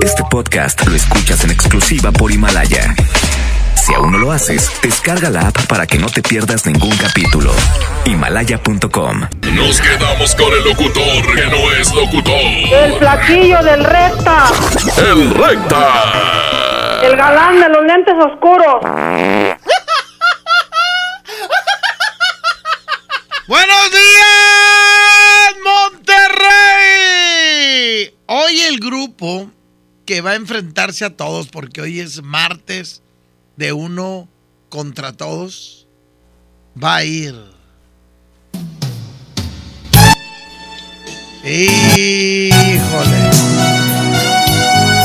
Este podcast lo escuchas en exclusiva por Himalaya. Si aún no lo haces, descarga la app para que no te pierdas ningún capítulo. Himalaya.com. Nos quedamos con el locutor que no es locutor. El flaquillo del recta. El recta. El galán de los lentes oscuros. Buenos días, Monterrey. Hoy el grupo que va a enfrentarse a todos, porque hoy es martes de uno contra todos, va a ir. Híjole.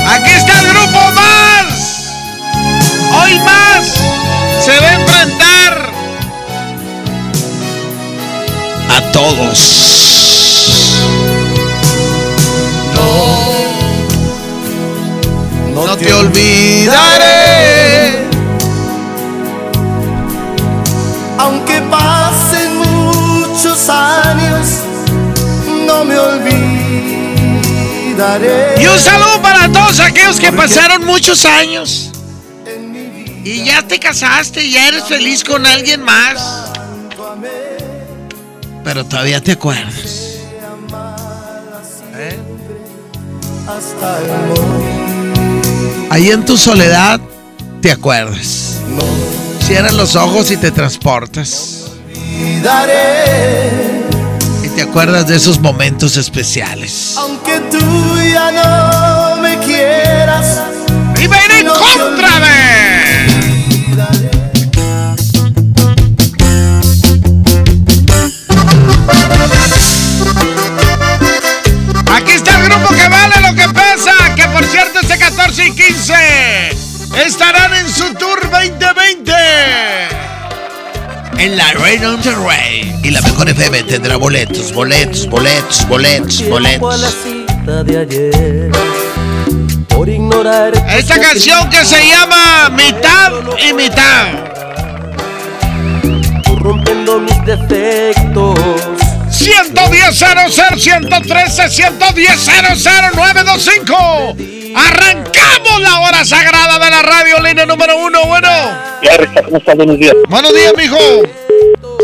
Aquí está el grupo más. Hoy más se va a enfrentar a todos. No, no te olvidaré. Aunque pasen muchos años, no me olvidaré. Y un saludo para todos aquellos que pasaron muchos años. Y ya te casaste, y ya eres feliz con alguien más. Pero todavía te acuerdas. ¿Eh? Hasta el morir. Ahí en tu soledad te acuerdas. Cierras los ojos y te transportas. Y te acuerdas de esos momentos especiales. Aunque tú ya no me quieras. ¡Y ir en contra de! 14 y 15 estarán en su tour 2020. En la Arena Monterrey. Y la mejor FM tendrá boletos, boletos, boletos, boletos, boletos. de Esta canción que se llama Mitad y Mitad. rompiendo mis defectos 110 00 113 110 00 925. Arrancamos la hora sagrada de la radio, línea número uno. Bueno. ¿Cómo estás? Buenos días. Buenos días, mijo.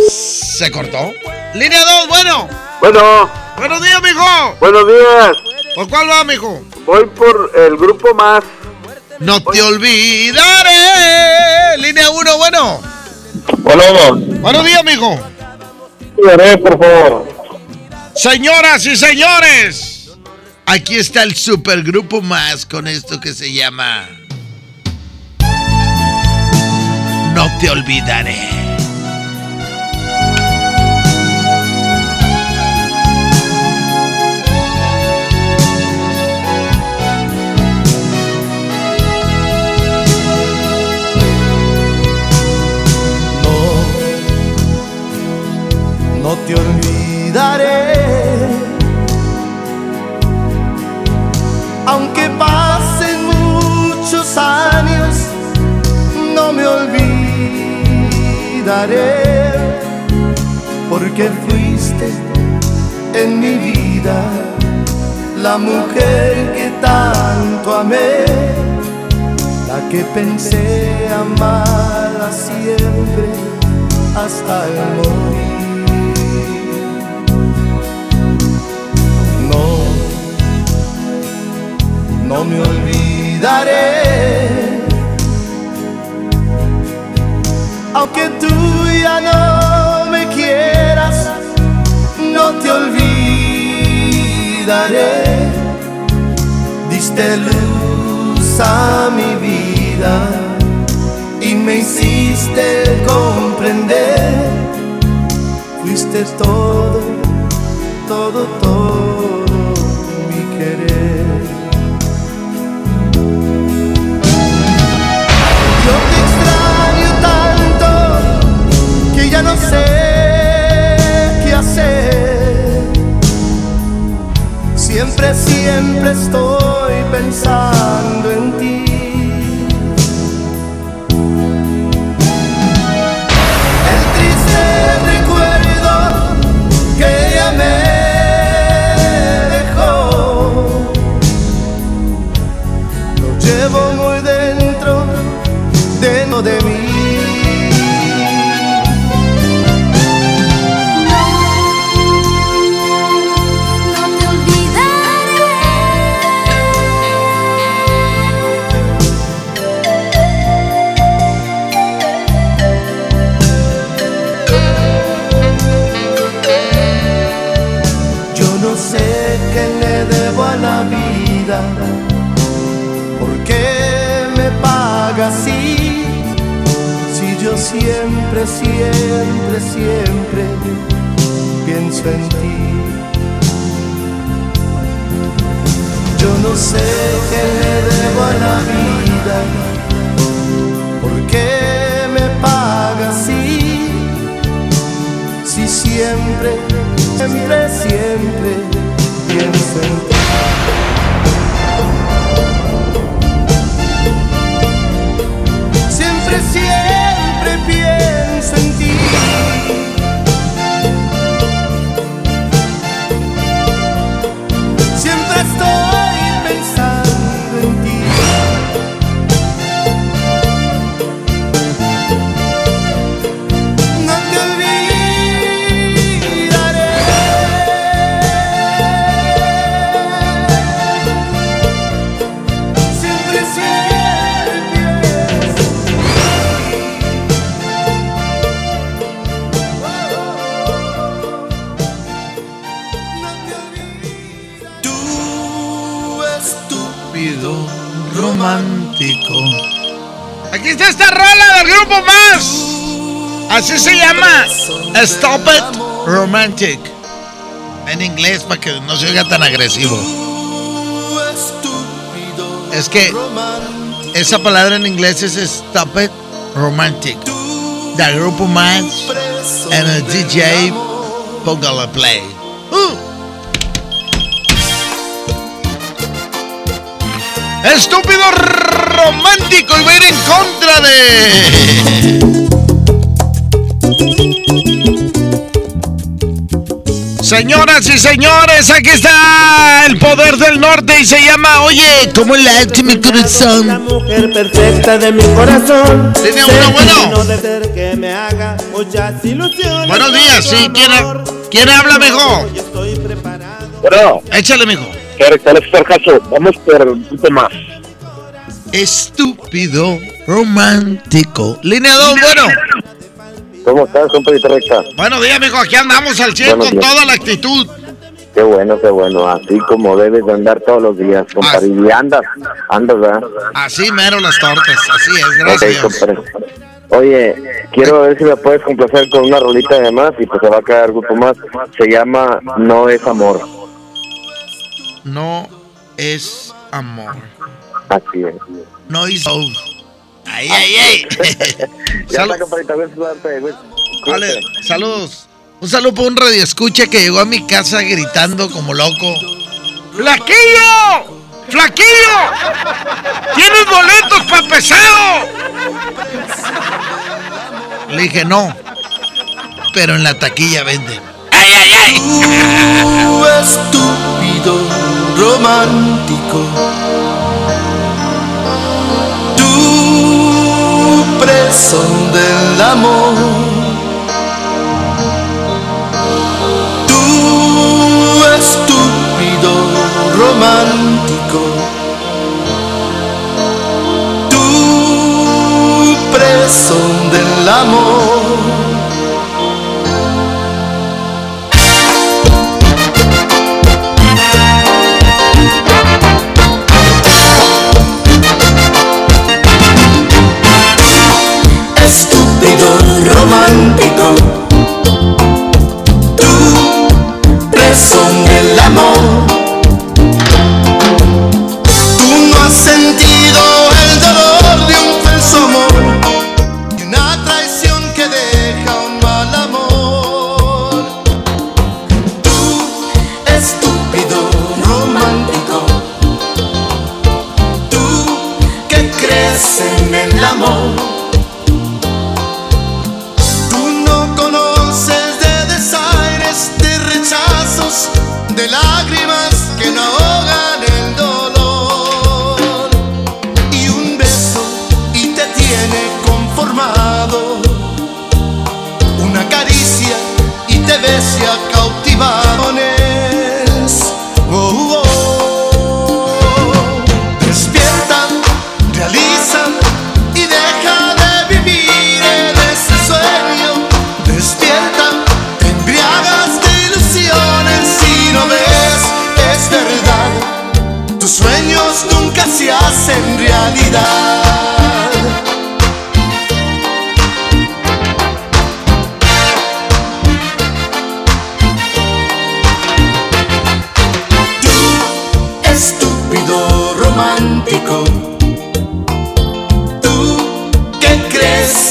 ¿Se cortó? Línea 2, bueno. Bueno, Buenos días, mijo. buenos días. ¿Por cuál va, mijo? Voy por el grupo más. No te olvidaré. Línea 1, bueno. Bueno, Buenos días, mijo. Por favor. Señoras y señores, aquí está el supergrupo más con esto que se llama No te olvidaré. No, te olvidaré. Olvidaré. Porque fuiste en mi vida la mujer que tanto amé, la que pensé amarla siempre hasta el morir. No, no me olvidaré, aunque tú ya no me quieras, no te olvidaré. Diste luz a mi vida y me hiciste comprender. Fuiste todo, todo, todo no sé qué hacer. Siempre, siempre estoy pensando en ti. Siempre, siempre, siempre pienso en ti. Yo no sé qué le debo a la vida, por qué me paga así, si siempre, siempre, siempre pienso en ti. Grupo más. Así se llama. Stop It Romantic. En inglés para que no se oiga tan agresivo. Es que esa palabra en inglés es Stop It Romantic. Del grupo más en el DJ amor. Póngale Play. Uh. Estúpido romántico y va a ir en contra de. Señoras y señores, aquí está el poder del norte y se llama, oye, ¿cómo le hace mi La corazón? mujer perfecta de mi corazón. Tiene uno bueno. No de ser que me haga muchas ilusiones. Buenos días, sí, ¿quién, ha- quién habla, preparado. Bueno, Échale, mijo. ¿qué ¿cuál es el caso? Vamos por un poquito más. Estúpido romántico. Línea 2, bueno. ¿Cómo estás, compadre recta? Buenos días, mijo. Aquí andamos al 100 Buenos con toda la actitud. Qué bueno, qué bueno. Así como debes de andar todos los días, compadre. Y andas, andas, ¿verdad? Así mero las tortas. Así es, gracias. compadre. Oye, quiero ver si me puedes complacer con una rolita de más y pues se va a quedar grupo más. Se llama No es amor. No es amor. Así es. No love. Ay, ay, ay. Salud-. Vale, saludos. Un saludo para un radio escucha que llegó a mi casa gritando como loco. ¡Flaquillo! ¡Flaquillo! ¿Tienes boletos para pesado? Le dije, no. Pero en la taquilla venden. ¡Ay, ay, ay! Tú estúpido romántico. Tú preso del amor. Tú estúpido romántico. Tú preso del amor. Romántico. Tú, preso del amor.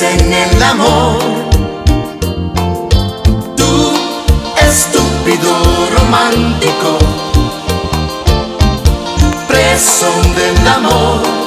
En el amor, tú, estúpido romántico, preso del amor.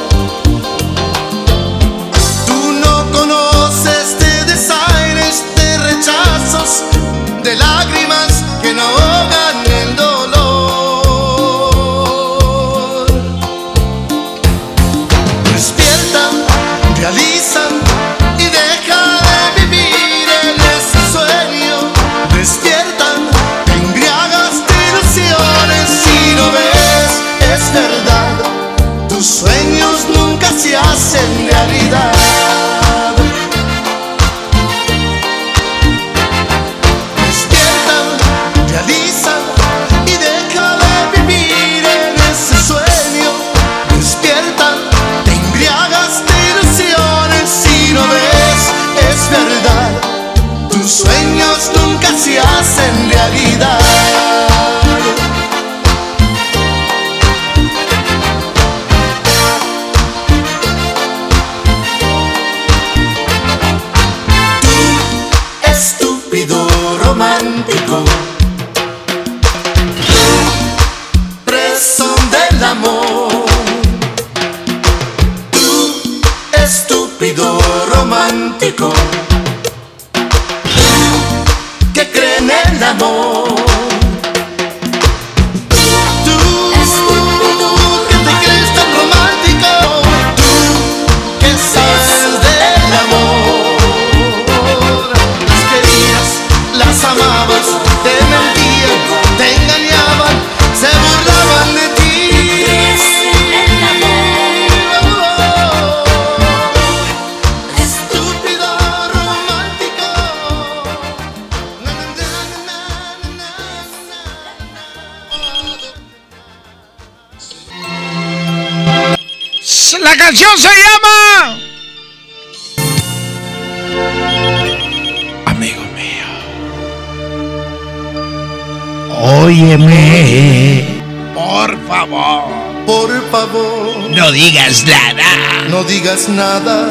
Digas nada.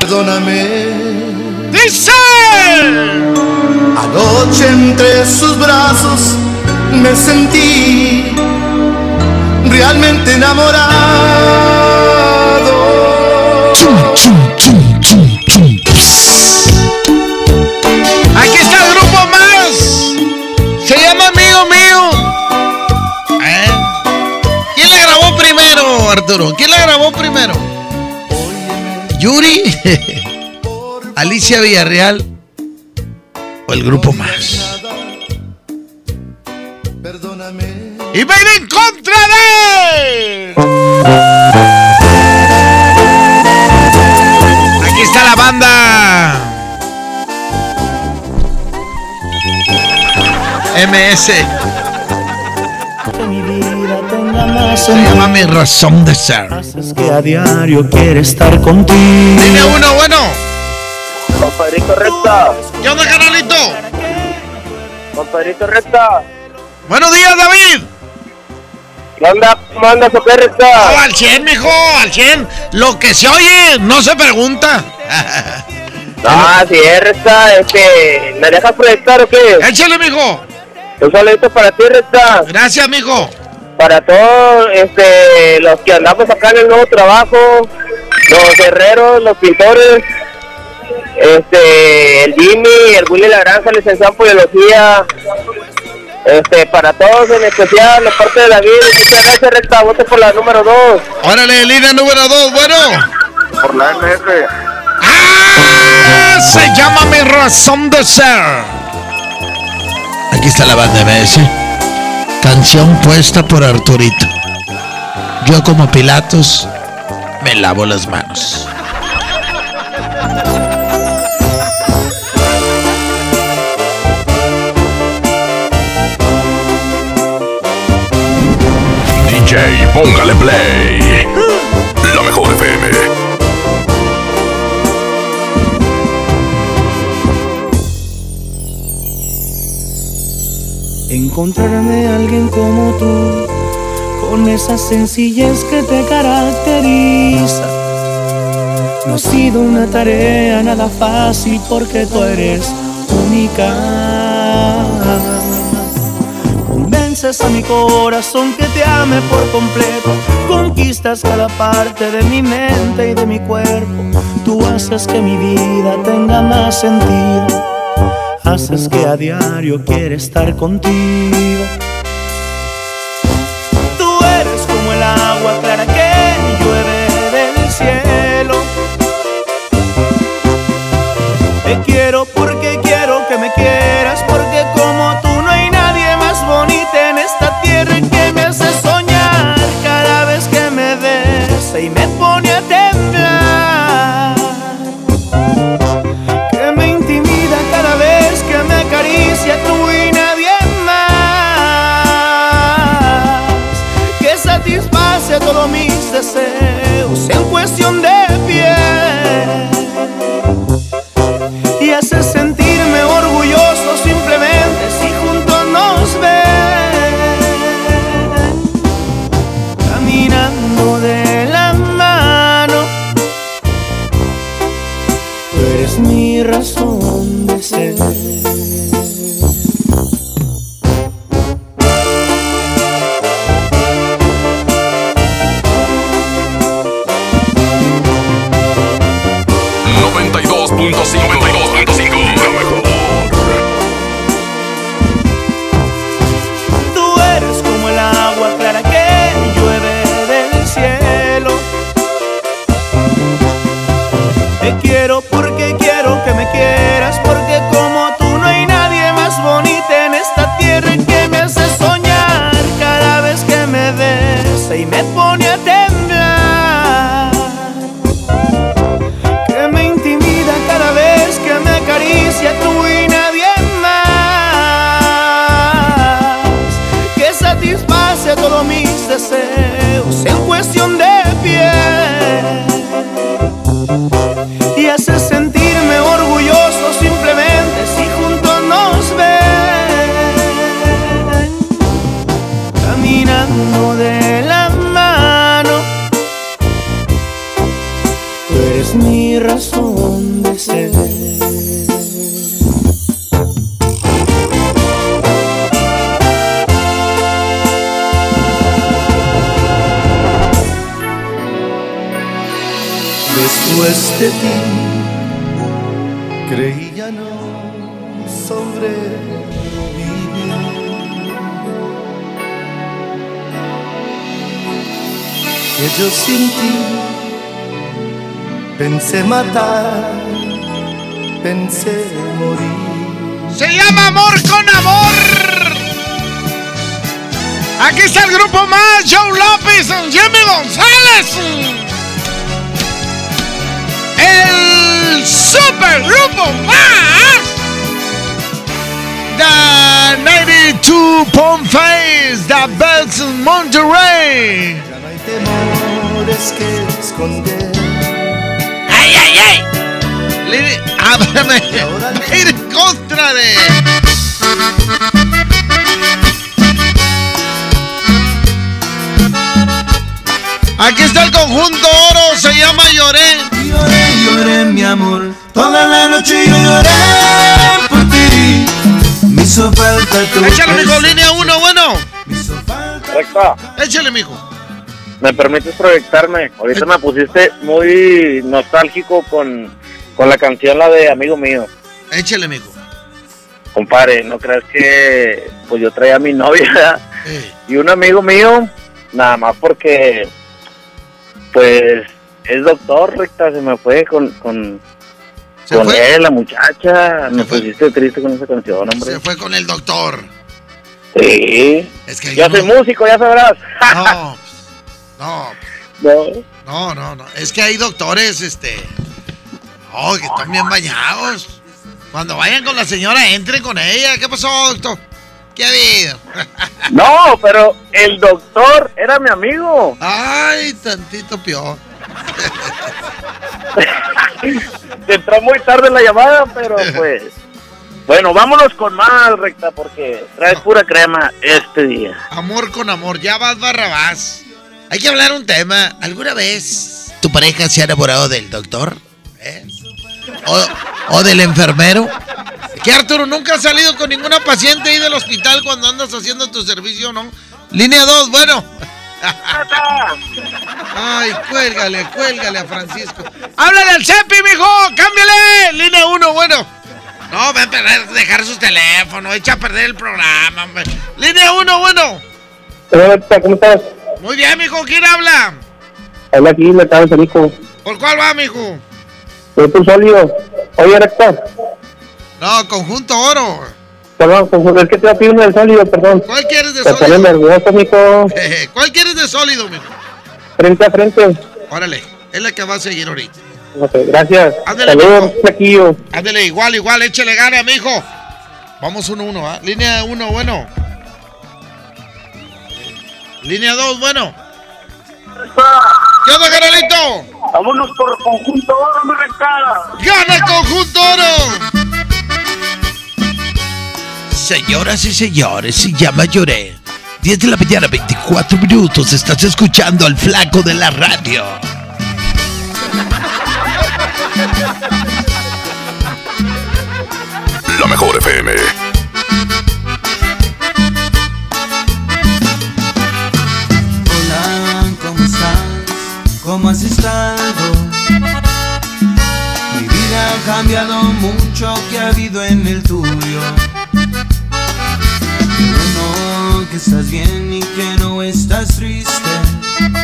Perdóname. Dice. Anoche entre sus brazos me sentí realmente enamorado. Aquí ¿Quién la grabó primero? ¿Yuri? ¿Alicia Villarreal? ¿O el grupo más? ¡Y va en contra de! Aquí está la banda. MS. Mi Razón de Ser. Es que a diario quiere estar contigo. Dime uno, bueno. Compadrito recta, ¿Qué onda, canalito? compadrito recta. Buenos días, David. ¿Qué onda? ¿Cómo andas Oh, recta? al 100, mijo, al 100. Lo que se oye, no se pregunta. Ah, sí, es recta, este, ¿me dejas proyectar o qué? Échale, mijo. Un saludito para ti, recta. Gracias, mijo. Para todos, este, los que andamos acá en el nuevo trabajo, los herreros, los pintores, este, el Jimmy, el Willy La Granja, licenciado en Poliología, este, para todos en especial, la parte de David, muchas gracias, recta, vote por la número 2. Órale, línea número 2, bueno. Por la MF. ¡Ah! Se llama Mi Razón de Ser. Aquí está la banda MS. Canción puesta por Arturito. Yo como Pilatos me lavo las manos. DJ póngale play. Encontrarme a alguien como tú, con esa sencillez que te caracteriza. No ha sido una tarea nada fácil porque tú eres única. Convences a mi corazón que te ame por completo. Conquistas cada parte de mi mente y de mi cuerpo. Tú haces que mi vida tenga más sentido. Haces que a diario quiera estar contigo. Cuestión de pensé matar, pensé morir. Se llama Amor con Amor. Aquí está el grupo más, Joe López, Jimmy González. El super grupo más. The 92.5, The Bells in Monterrey. Ya no hay temores que esconder. ¡Ay, ay, ay! Le- Ábrame. Ir en contra de. Aquí está el conjunto oro, se llama Lloré. Lloré, lloré, mi amor. Toda la noche yo lloré por ti. Me hizo falta tu Échale, mijo, línea uno, bueno. me hizo falta Échale, mijo. ¿Me permites proyectarme? Ahorita me pusiste muy nostálgico con, con la canción, la de Amigo Mío. Échale, mijo. Compadre, no creas que pues yo traía a mi novia y un amigo mío, nada más porque pues es doctor, recta, se me fue con, con, con fue, él, la muchacha. Me fue. pusiste triste con esa canción, hombre. se fue con el doctor. Sí. Es que Yo soy músico, ya sabrás. no, no, No. no, no, no. Es que hay doctores, este. Oh, que están bien bañados. Cuando vayan con la señora, entren con ella. ¿Qué pasó, doctor? ¿Qué ha habido? No, pero el doctor era mi amigo. Ay, tantito peor. Entró muy tarde la llamada, pero pues. Bueno, vámonos con más, recta, porque traes pura crema este día. Amor con amor, ya vas Barrabás. Hay que hablar un tema. ¿Alguna vez tu pareja se ha enamorado del doctor? ¿Eh? ¿O, del enfermero? ¿Qué Arturo nunca has salido con ninguna paciente ahí del hospital cuando andas haciendo tu servicio, no? Línea 2, bueno. Ay, cuélgale, cuélgale a Francisco. ¡Háblale al CEPI, mijo! ¡Cámbiale! Línea 1, bueno. No, va a perder, dejar sus teléfonos, echa a perder el programa. Línea 1, bueno. ¿Cómo estás? Muy bien, mijo, ¿quién habla? Habla aquí, me acabas de hijo. ¿Por cuál va, mijo? Soy tu sólido. Oye, recta. No, conjunto oro. Perdón, pues, es que te voy a pedir uno sólido, perdón. ¿Cuál quieres de Te sólido? nervioso, mijo. ¿Cuál quieres de sólido, mijo? Frente a frente. Órale, es la que va a seguir ahorita. Ok, gracias. Ándale, Saludos, mijo. Ándale, igual, igual, échale gana, mijo. Vamos uno, uno, ¿ah? Línea 1, bueno. Línea 2, bueno. ¿Qué onda, carnalito? Vámonos por conjunto oro, mi recta. ¡Gana el conjunto oro! Señoras y señores, se llama Lloré. 10 de la mañana, 24 minutos. Estás escuchando al flaco de la radio. La mejor FM. Ha cambiado mucho, ¿qué ha habido en el tuyo? Pero no, que estás bien y que no estás triste. Mi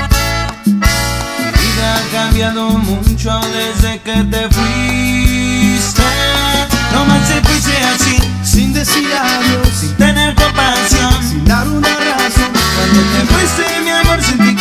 vida ha cambiado mucho desde que te fuiste. No más se fuiste así, sin decir adiós, sin tener compasión, sin dar una razón. Cuando te fuiste, mi amor, sentí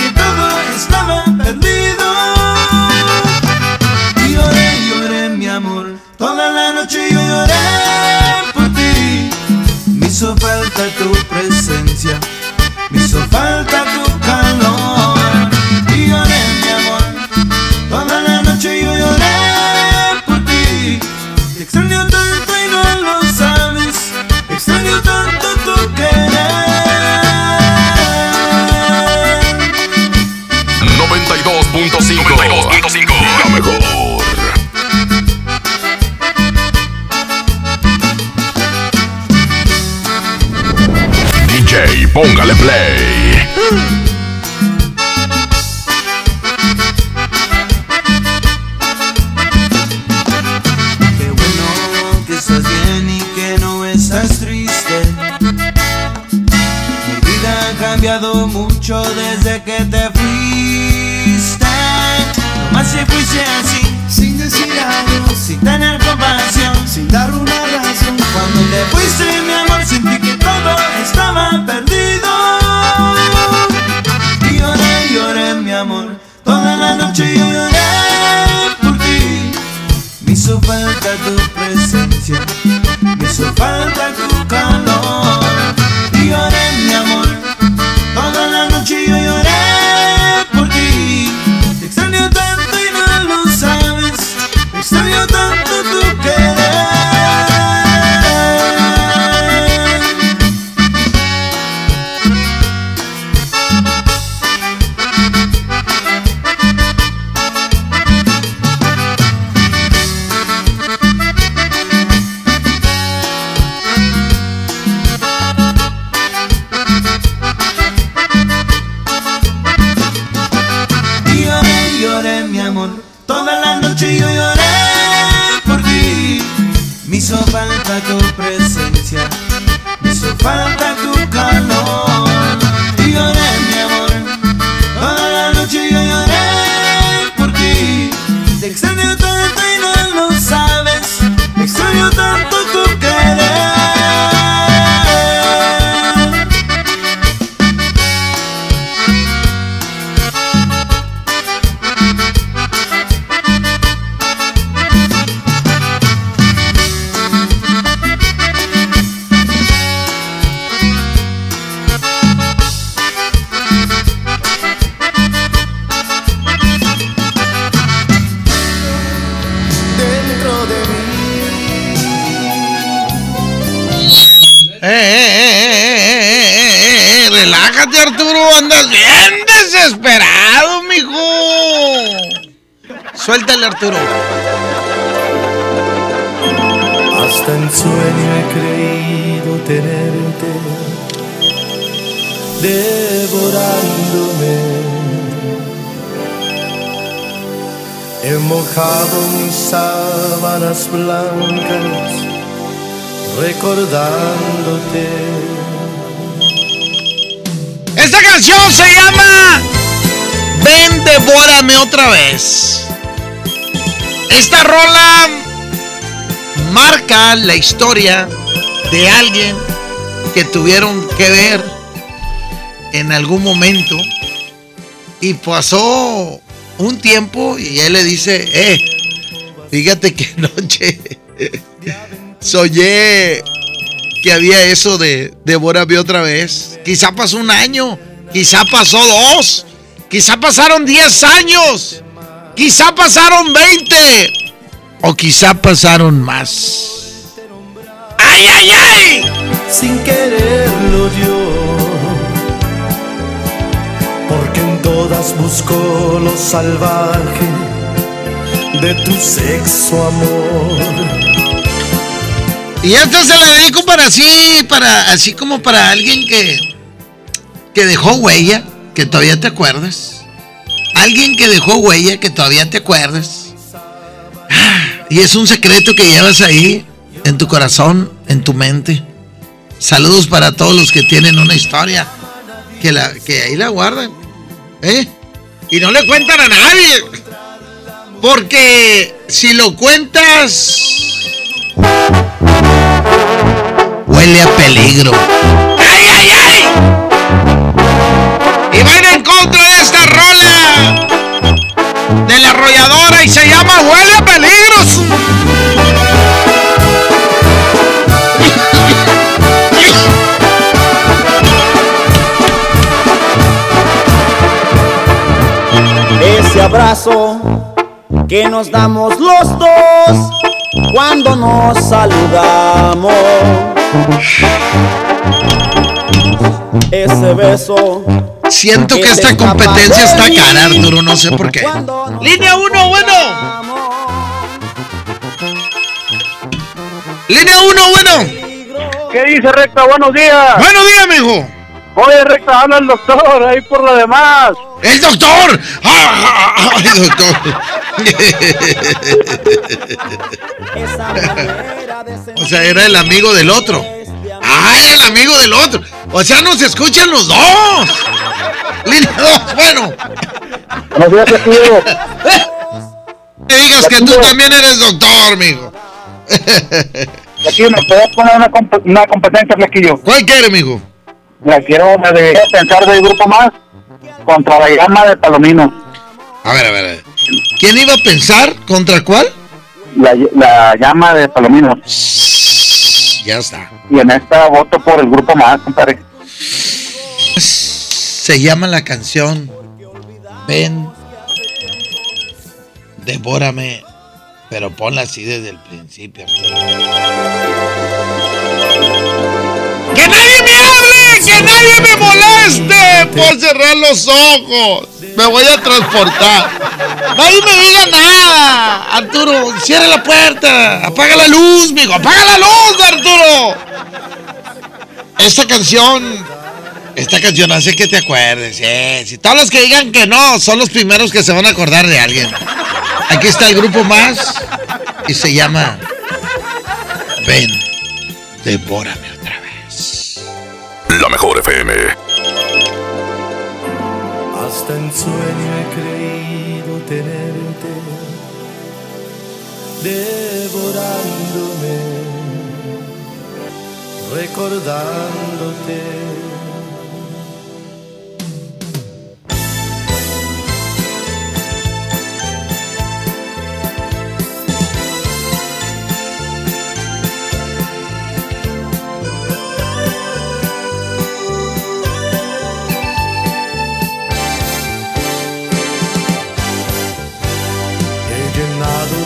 póngale play. Arturo. Andas bien desesperado, mijo. Suéltale, Arturo. Hasta en sueño he creído tenerte devorándome. He mojado mis sábanas blancas recordándote. Esta canción se llama Ven, devórame otra vez. Esta rola marca la historia de alguien que tuvieron que ver en algún momento y pasó un tiempo y él le dice, eh, fíjate que anoche soñé que había eso de devórame otra vez. Quizá pasó un año, quizá pasó dos, quizá pasaron diez años, quizá pasaron veinte o quizá pasaron más. ¡Ay, ay, ay! sin quererlo yo. Porque en todas busco lo salvaje de tu sexo amor. Y esta se la dedico para así, para así como para alguien que que dejó huella, que todavía te acuerdas. Alguien que dejó huella, que todavía te acuerdas. Ah, Y es un secreto que llevas ahí en tu corazón, en tu mente. Saludos para todos los que tienen una historia que la que ahí la guardan, ¿eh? Y no le cuentan a nadie. Porque si lo cuentas huele a peligro. ¡Ay, ay, ay! Y van en contra de esta rola de la arrolladora y se llama Huele a peligros. Ese abrazo que nos damos los dos cuando nos saludamos. Ese beso. Siento que esta competencia está cara, Arturo, no sé por qué. Línea 1, bueno. Línea 1, bueno. ¿Qué dice Recta? Buenos días. Buenos días, mijo. Oye, Recta, habla el doctor ahí por lo demás. ¡El doctor! ¡Ah, ¡Ay, doctor! O sea, era el amigo del otro. ¡Ah, era el amigo del otro! O sea, nos escuchan los dos. Línea 2, bueno. Buenos días, tío. Que digas que tú también eres doctor, mijo. Aquí me puedes poner una, comp- una competencia, Flequillo. ¿Cuál quiere, mijo? La quiero la de pensar del grupo más contra la llama de Palomino. A ver, a ver, a ver. ¿Quién iba a pensar contra cuál? La, la llama de Palomino. Ya está. Y en esta voto por el grupo más, compadre. Se llama la canción Ven, devórame, pero ponla así desde el principio. ¡Que nadie me hable! ¡Que nadie me moleste! Por cerrar los ojos. Me voy a transportar. Nadie me diga nada. Arturo, cierra la puerta. Apaga la luz, mijo. Apaga la luz, Arturo. Esta canción esta canción hace que te acuerdes. Si todos los que digan que no son los primeros que se van a acordar de alguien. Aquí está el grupo más y se llama Ven, devórame. La mejor FM. Hasta en sueño he creído tenerte devorándome, recordándote.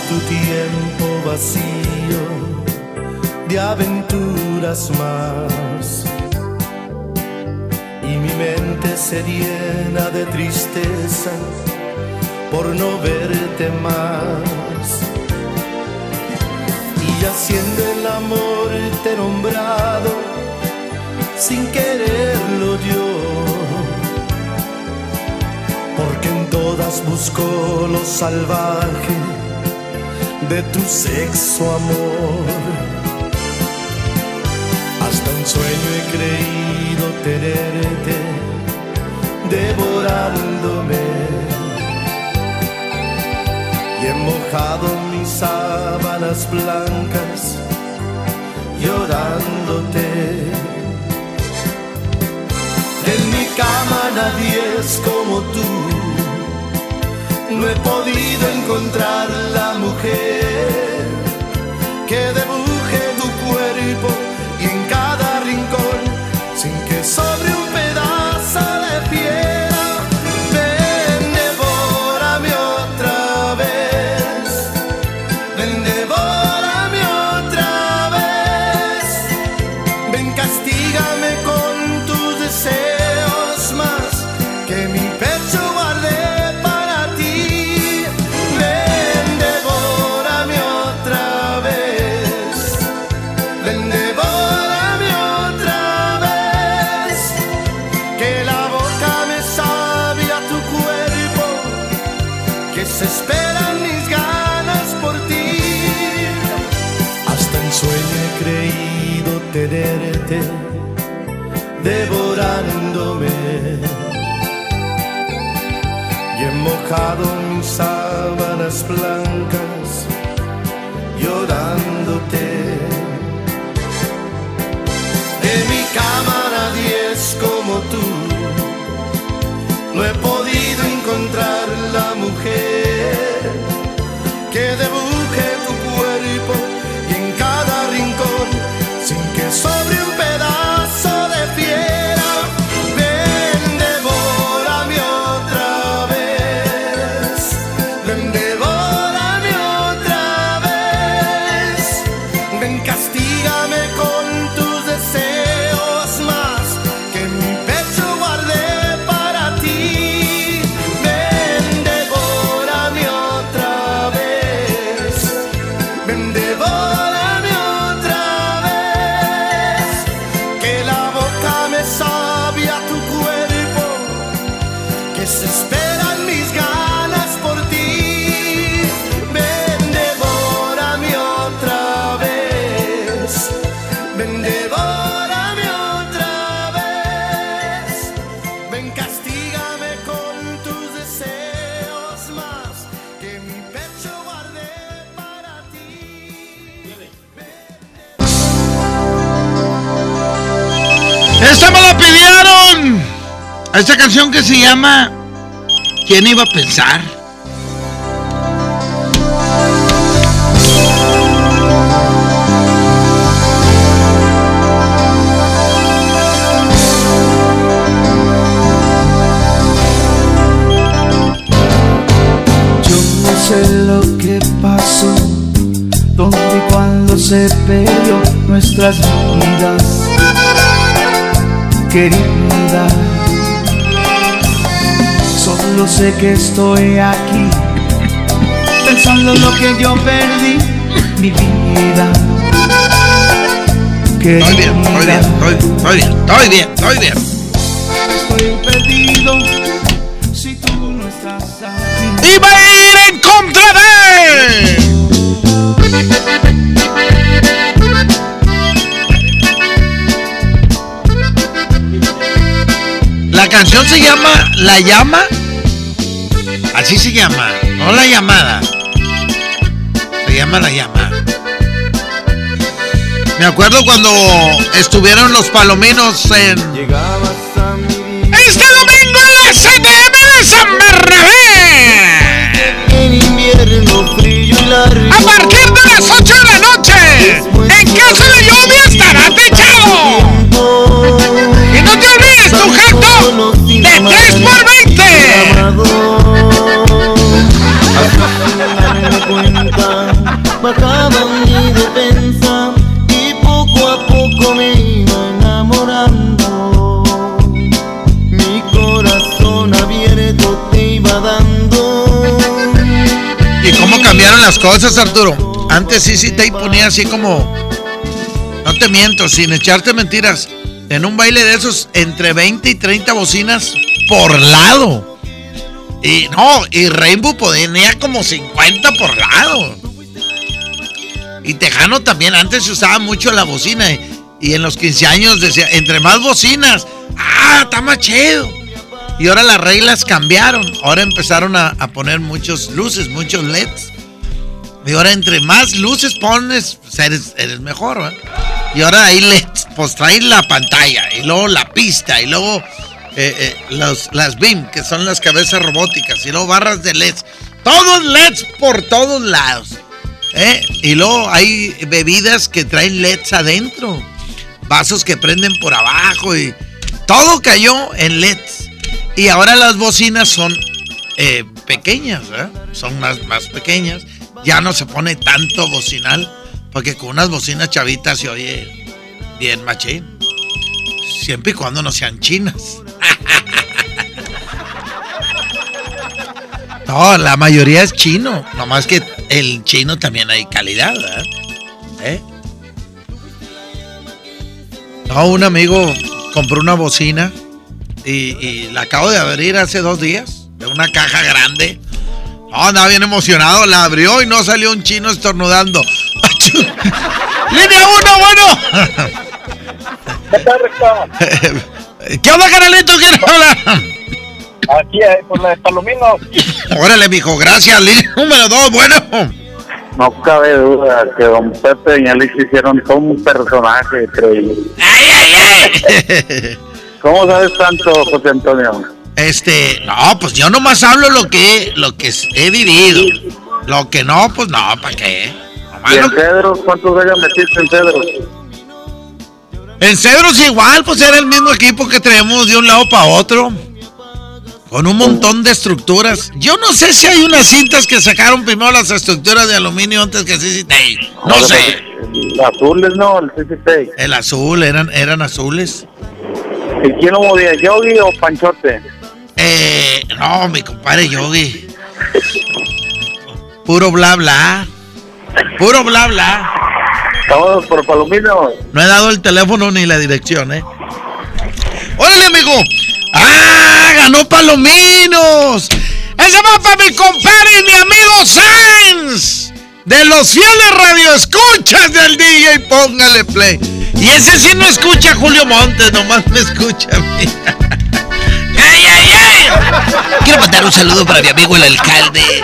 Tu tiempo vacío de aventuras más. Y mi mente se llena de tristeza por no verte más. Y haciendo el amor te nombrado sin quererlo yo. Porque en todas busco lo salvaje de tu sexo amor. Hasta un sueño he creído tenerte devorándome. Y he mojado mis sábanas blancas llorándote. En mi cama nadie es como tú. No he podido encontrar la mujer que dibuje tu cuerpo y en cada rincón, sin que sobre mojado mis sábanas blancas llorándote. Esta canción que se llama ¿Quién iba a pensar? Yo no sé lo que pasó, dónde y cuándo se perdió nuestras vidas, querida. Solo sé que estoy aquí, pensando en lo que yo perdí, mi vida. Estoy bien, estoy bien, estoy, estoy bien, estoy bien, estoy bien. Estoy perdido si tú no estás aquí. Y va a ir en contra de. La canción se llama La llama. Así se llama, no la llamada. Se llama La llama. Me acuerdo cuando estuvieron los palominos en este domingo en la CDM de San Bernabé. A partir de las 8 de la noche, en caso de las cosas, Arturo. Antes sí, sí te ponía así como. No te miento, sin echarte mentiras. En un baile de esos, entre 20 y 30 bocinas por lado. Y no, y Rainbow tenía como 50 por lado. Y Tejano también, antes se usaba mucho la bocina. Y, en los 15 años decía, entre más bocinas, ah, está más. Y ahora las reglas cambiaron. Ahora empezaron a, a poner muchos luces, muchos LEDs. Y ahora entre más luces pones, pues eres, eres mejor, ¿verdad? Y ahora ahí LEDs, pues traen la pantalla, y luego la pista, y luego eh, eh, los- las BIM, que son las cabezas robóticas, y luego barras de LEDs. Todos LEDs por todos lados. ¿eh? Y luego hay bebidas que traen LEDs adentro. Vasos que prenden por abajo y todo cayó en LEDs. Y ahora las bocinas son eh, pequeñas. Son más, más pequeñas. Ya no se pone tanto bocinal, porque con unas bocinas chavitas se oye bien machín. Siempre y cuando no sean chinas. No, la mayoría es chino. Nomás que el chino también hay calidad. ¿Eh? No, un amigo compró una bocina y, y la acabo de abrir hace dos días, de una caja grande. No, andaba bien emocionado, la abrió y no salió un chino estornudando. ¡Línea uno, bueno! ¿Qué onda, canalito? ¿Quién habla? Aquí, eh, por la de Palomino. Órale, mijo, gracias. Línea número dos, bueno. No cabe duda que don Pepe y Alex hicieron todo un personaje increíble. ¿Cómo sabes tanto, José Antonio? Este, no, pues yo nomás hablo lo que, lo que he vivido. Lo que no, pues no, ¿para qué? Nomás ¿Y en Cedros? ¿Cuántos gallos metiste en Cedros? En Cedros igual, pues era el mismo equipo que traemos de un lado para otro. Con un montón de estructuras. Yo no sé si hay unas cintas que sacaron primero las estructuras de aluminio antes que CCT. No sé. Azules, no, el CCT. El azul, eran, eran azules. ¿Y quién lo movía, Yogi o Panchote? Eh, no, mi compadre Yogi. Puro bla bla. Puro bla bla. Estamos por Palomino. No he dado el teléfono ni la dirección, ¿eh? ¡Órale, amigo! ¡Ah! ¡Ganó Palominos! ¡Ese va para mi compadre y mi amigo Sainz! De los fieles radioescuchas del DJ, póngale play. Y ese sí no escucha a Julio Montes, nomás me escucha a mí. Quiero mandar un saludo para mi amigo el alcalde.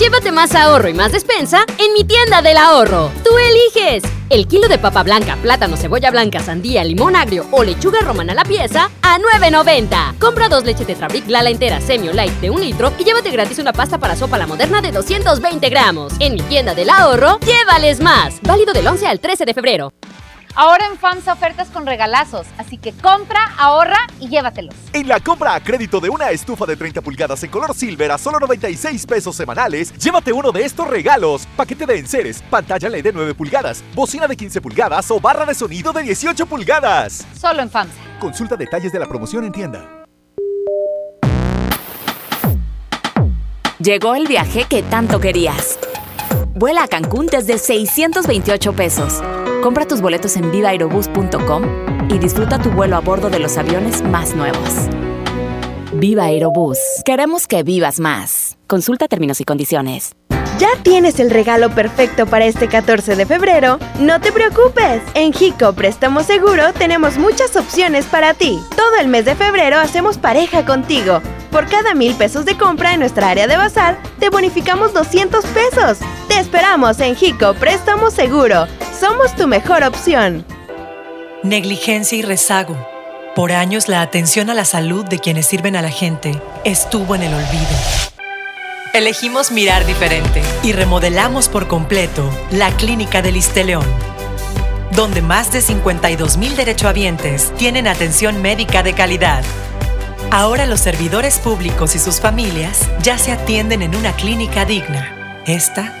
Llévate más ahorro y más despensa en mi tienda del ahorro. Tú eliges. El kilo de papa blanca, plátano, cebolla blanca, sandía, limón agrio o lechuga romana a la pieza a 9.90. Compra dos leches Tetrabric Lala entera Semio Light de un litro y llévate gratis una pasta para sopa la moderna de 220 gramos. En mi tienda del ahorro, llévales más. Válido del 11 al 13 de febrero. Ahora en FAMSA ofertas con regalazos, así que compra, ahorra y llévatelos. En la compra a crédito de una estufa de 30 pulgadas en color silver a solo 96 pesos semanales, llévate uno de estos regalos. Paquete de enseres, pantalla LED de 9 pulgadas, bocina de 15 pulgadas o barra de sonido de 18 pulgadas. Solo en FAMSA. Consulta detalles de la promoción en tienda. Llegó el viaje que tanto querías. Vuela a Cancún desde 628 pesos. Compra tus boletos en vivaaerobus.com y disfruta tu vuelo a bordo de los aviones más nuevos. Viva Aerobús. Queremos que vivas más. Consulta términos y condiciones. ¿Ya tienes el regalo perfecto para este 14 de febrero? No te preocupes. En Jico Préstamo Seguro tenemos muchas opciones para ti. Todo el mes de febrero hacemos pareja contigo. Por cada mil pesos de compra en nuestra área de bazar, te bonificamos 200 pesos. Te esperamos en Jico Préstamo Seguro. Somos tu mejor opción. Negligencia y rezago. Por años la atención a la salud de quienes sirven a la gente estuvo en el olvido. Elegimos mirar diferente y remodelamos por completo la Clínica del León, donde más de 52 mil derechohabientes tienen atención médica de calidad. Ahora los servidores públicos y sus familias ya se atienden en una clínica digna. Esta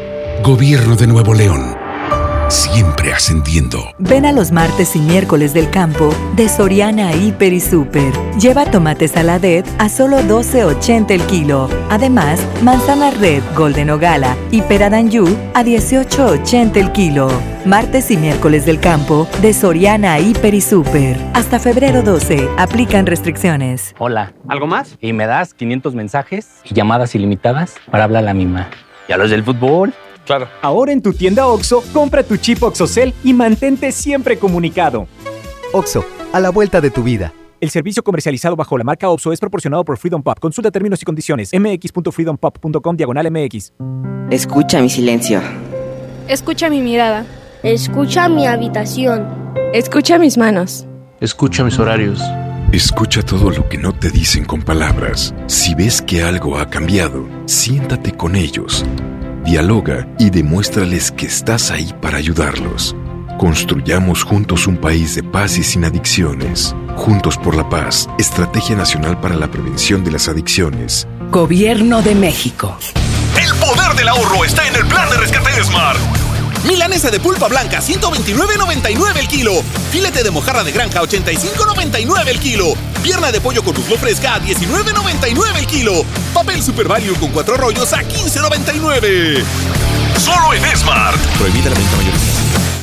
Gobierno de Nuevo León. Siempre ascendiendo. Ven a los martes y miércoles del campo de Soriana Hiper y Super. Lleva tomate saladet a solo 12.80 el kilo. Además, manzana red, golden o gala y pera danjú a 18.80 el kilo. Martes y miércoles del campo de Soriana Hiper y Super. Hasta febrero 12. Aplican restricciones. Hola. ¿Algo más? Y me das 500 mensajes y llamadas ilimitadas para hablar a la misma. ¿Y a los del fútbol? Claro. Ahora en tu tienda OXO, compra tu chip OXOCEL y mantente siempre comunicado. OXO, a la vuelta de tu vida. El servicio comercializado bajo la marca OPSO es proporcionado por Freedom Pop. Consulta términos y condiciones. mx.freedompop.com diagonal mx. Escucha mi silencio. Escucha mi mirada. Escucha mi habitación. Escucha mis manos. Escucha mis horarios. Escucha todo lo que no te dicen con palabras. Si ves que algo ha cambiado, siéntate con ellos. Dialoga y demuéstrales que estás ahí para ayudarlos. Construyamos juntos un país de paz y sin adicciones. Juntos por la paz, Estrategia Nacional para la Prevención de las Adicciones. Gobierno de México. El poder del ahorro está en el plan de rescate Smart. Milanesa de pulpa blanca, 129.99 el kilo. Filete de mojarra de granja, 85.99 el kilo. Pierna de pollo con muslo fresca, a 19.99 el kilo. Papel Super Value con cuatro rollos a 15.99. Solo en Smart. Prohibida la venta mayorista.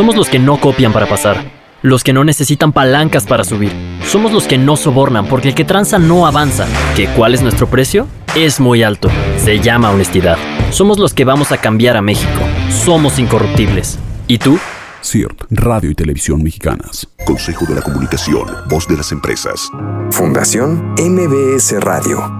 Somos los que no copian para pasar. Los que no necesitan palancas para subir. Somos los que no sobornan porque el que tranza no avanza. ¿Que cuál es nuestro precio? Es muy alto. Se llama honestidad. Somos los que vamos a cambiar a México. Somos incorruptibles. ¿Y tú? CIRT, Radio y Televisión Mexicanas. Consejo de la Comunicación, voz de las empresas. Fundación MBS Radio.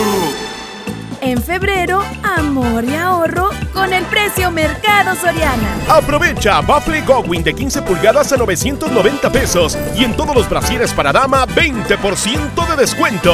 En febrero, amor y ahorro con el precio Mercado Soriana. Aprovecha Buffalo Gowin de 15 pulgadas a 990 pesos y en todos los brasieres para dama 20% de descuento.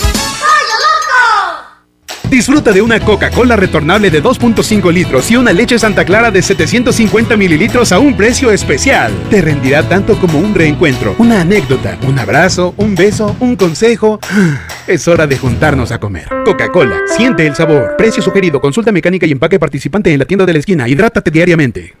Disfruta de una Coca-Cola retornable de 2.5 litros y una leche Santa Clara de 750 mililitros a un precio especial. Te rendirá tanto como un reencuentro, una anécdota, un abrazo, un beso, un consejo. Es hora de juntarnos a comer. Coca-Cola, siente el sabor. Precio sugerido, consulta mecánica y empaque participante en la tienda de la esquina. Hidrátate diariamente.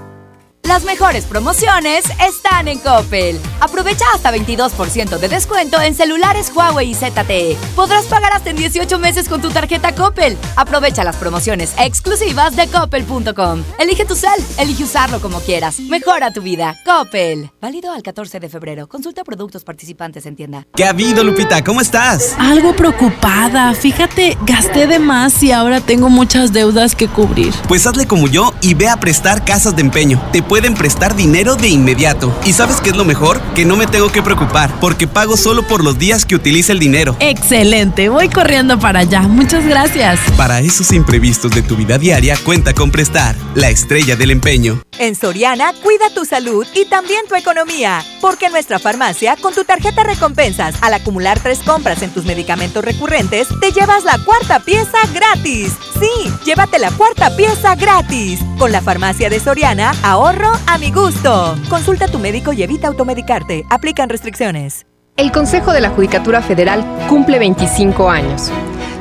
Las mejores promociones están en Coppel. Aprovecha hasta 22% de descuento en celulares Huawei y ZTE. Podrás pagar hasta en 18 meses con tu tarjeta Coppel. Aprovecha las promociones exclusivas de coppel.com. Elige tu cel, elige usarlo como quieras. Mejora tu vida. Coppel. Válido al 14 de febrero. Consulta productos participantes en tienda. ¿Qué ha habido, Lupita? ¿Cómo estás? Algo preocupada. Fíjate, gasté de más y ahora tengo muchas deudas que cubrir. Pues hazle como yo y ve a prestar casas de empeño. Te pueden prestar dinero de inmediato. ¿Y sabes qué es lo mejor? Que no me tengo que preocupar, porque pago solo por los días que utilice el dinero. Excelente, voy corriendo para allá. Muchas gracias. Para esos imprevistos de tu vida diaria, cuenta con Prestar, la estrella del empeño. En Soriana, cuida tu salud y también tu economía, porque en nuestra farmacia, con tu tarjeta recompensas, al acumular tres compras en tus medicamentos recurrentes, te llevas la cuarta pieza gratis. Sí, llévate la cuarta pieza gratis. Con la farmacia de Soriana, ahorra a mi gusto. Consulta a tu médico y evita automedicarte. Aplican restricciones. El Consejo de la Judicatura Federal cumple 25 años.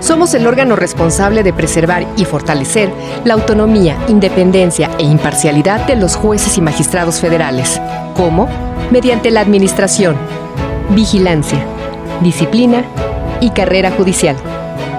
Somos el órgano responsable de preservar y fortalecer la autonomía, independencia e imparcialidad de los jueces y magistrados federales. ¿Cómo? Mediante la administración, vigilancia, disciplina y carrera judicial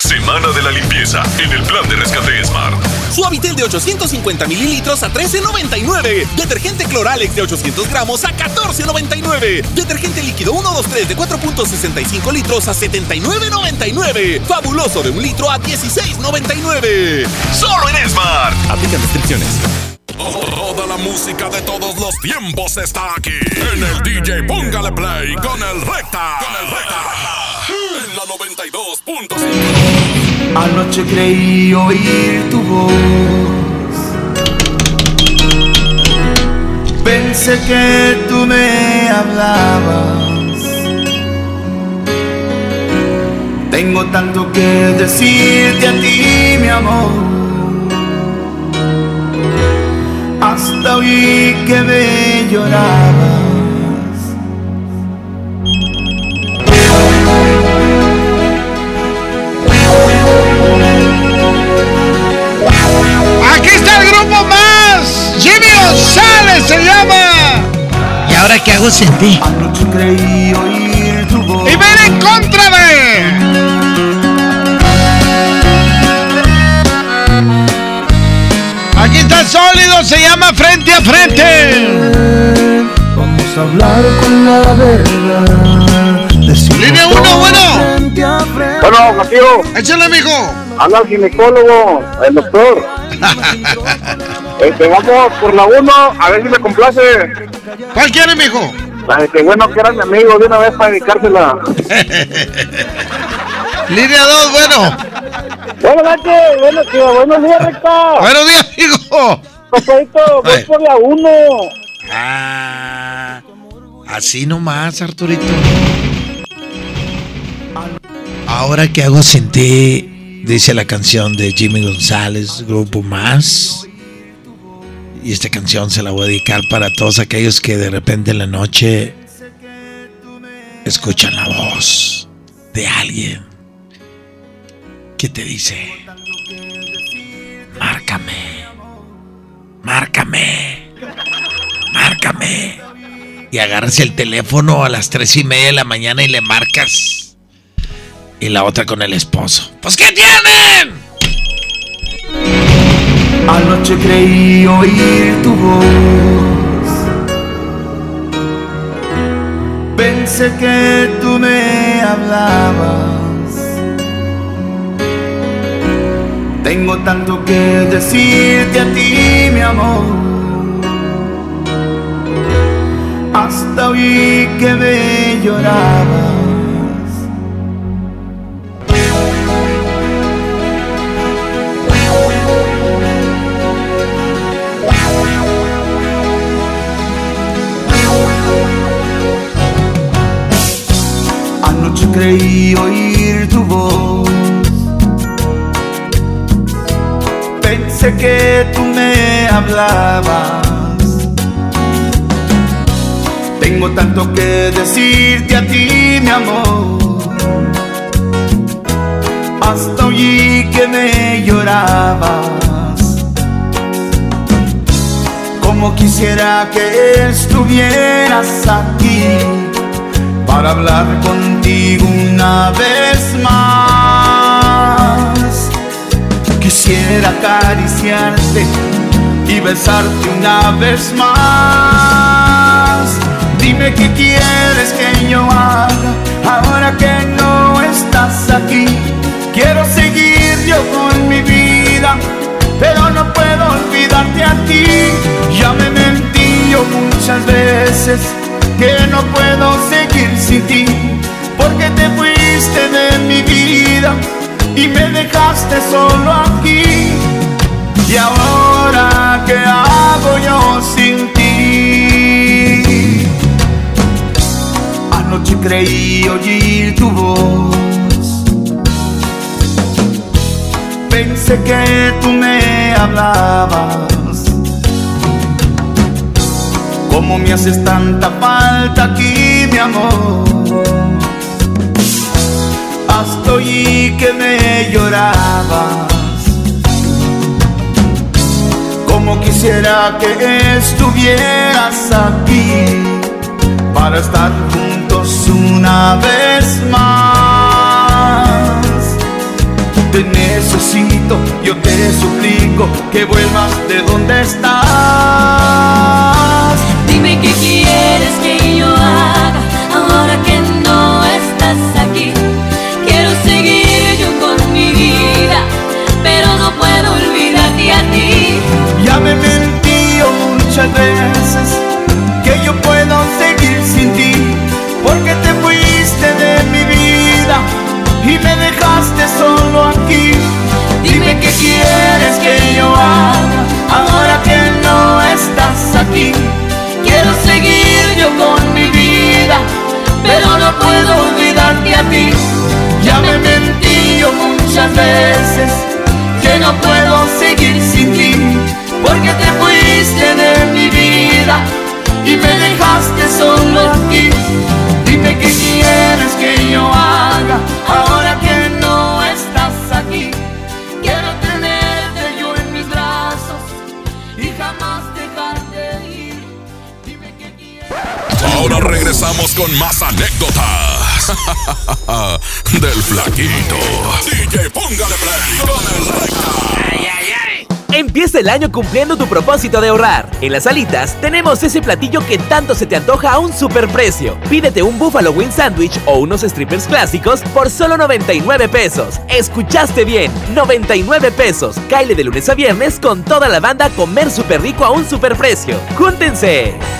Semana de la limpieza en el plan de rescate Smart. Suavitel de 850 mililitros a 13.99. Detergente Cloralex de 800 gramos a 14.99. Detergente líquido 123 de 4.65 litros a 79.99. Fabuloso de un litro a 16.99. Solo en Smart. Aplican restricciones. Toda la música de todos los tiempos está aquí. En el DJ Póngale Play con el Recta. Con el Recta. En la 92.5. Anoche creí oír tu voz. Pensé que tú me hablabas. Tengo tanto que decirte a ti, mi amor. Hasta oí que me llorabas. Se llama. ¿Y ahora qué hago sin ti? Anoche creí oír tu voz. Y ven en contra de. Aquí está sólido, se llama frente a frente. Vamos a hablar con la verdad. Línea 1, bueno. Bueno, Matío. Échale, mijo. Habla el ginecólogo, el doctor. Este, vamos por la 1, a ver si me complace. ¿Cuál quiere, mijo? De que bueno que era mi amigo de una vez para dedicársela. Línea 2, bueno. Bueno, Nacho, bueno, tío, buenos días, recta. Buenos días, hijo. Papadito, voy Ay. por la 1. Ah, así nomás, Arturito. Ahora que hago sin ti, dice la canción de Jimmy González, Grupo Más. Y esta canción se la voy a dedicar para todos aquellos que de repente en la noche escuchan la voz de alguien que te dice, márcame, márcame, márcame. Y agarras el teléfono a las tres y media de la mañana y le marcas. Y la otra con el esposo. Pues ¿qué tienen? Anoche creí oír tu voz. Pensé que tú me hablabas. Tengo tanto que decirte a ti, mi amor. Hasta oí que me llorabas. Oír tu voz. Pensé que tú me hablabas. Tengo tanto que decirte a ti, mi amor. Hasta oí que me llorabas. Como quisiera que estuvieras aquí para hablar contigo una vez más. Quisiera acariciarte y besarte una vez más. Dime qué quieres que yo haga ahora que no estás aquí. Quiero seguir yo con mi vida, pero no puedo olvidarte a ti. Ya me mentí yo muchas veces que no puedo seguir sin ti, porque te fuiste de mi vida y me dejaste solo aquí. Y ahora, ¿qué hago yo sin ti? Anoche creí oír tu voz. Pensé que tú me hablabas. ¿Cómo me haces tanta falta aquí, mi amor? Hasta oí que me llorabas. Como quisiera que estuvieras aquí para estar juntos una vez más. Te necesito, yo te suplico que vuelvas de donde estás. ¿Qué quieres que yo haga ahora que no estás aquí? Quiero seguir yo con mi vida, pero no puedo olvidarte a ti. Ya me mentí muchas veces que yo puedo seguir sin ti, porque te fuiste de mi vida y me dejaste solo aquí. Dime qué quieres que yo haga ahora que no estás aquí. pero no puedo olvidarte a ti. Ya me mentí yo muchas veces que no puedo seguir sin ti, porque te fuiste de mi vida y me dejaste solo aquí. Dime qué quieres que yo haga. Regresamos con más anécdotas del flaquito. DJ, póngale play con el recta. Empieza el año cumpliendo tu propósito de ahorrar. En las alitas tenemos ese platillo que tanto se te antoja a un superprecio. Pídete un Buffalo Wing Sandwich o unos strippers clásicos por solo 99 pesos. Escuchaste bien, 99 pesos. Caile de lunes a viernes con toda la banda a comer súper rico a un superprecio. ¡Júntense!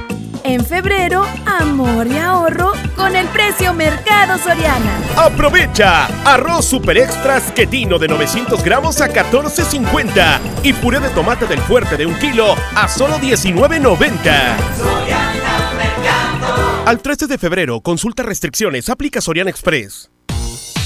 En febrero, amor y ahorro con el precio Mercado Soriana. Aprovecha arroz super extras quetino de 900 gramos a 14.50 y puré de tomate del fuerte de un kilo a solo 19.90. Al 13 de febrero, consulta restricciones, aplica Soriana Express.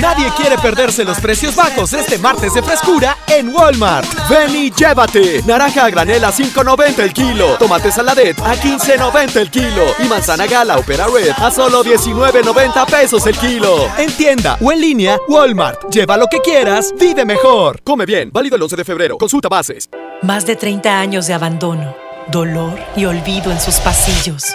Nadie quiere perderse los precios bajos este martes de frescura en Walmart. Ven y llévate. Naranja a granel a 5.90 el kilo. Tomate saladet a 15.90 el kilo. Y manzana gala Opera Red a solo 19.90 pesos el kilo. En tienda o en línea, Walmart. Lleva lo que quieras, vive mejor. Come bien. Válido el 11 de febrero. Consulta bases. Más de 30 años de abandono, dolor y olvido en sus pasillos.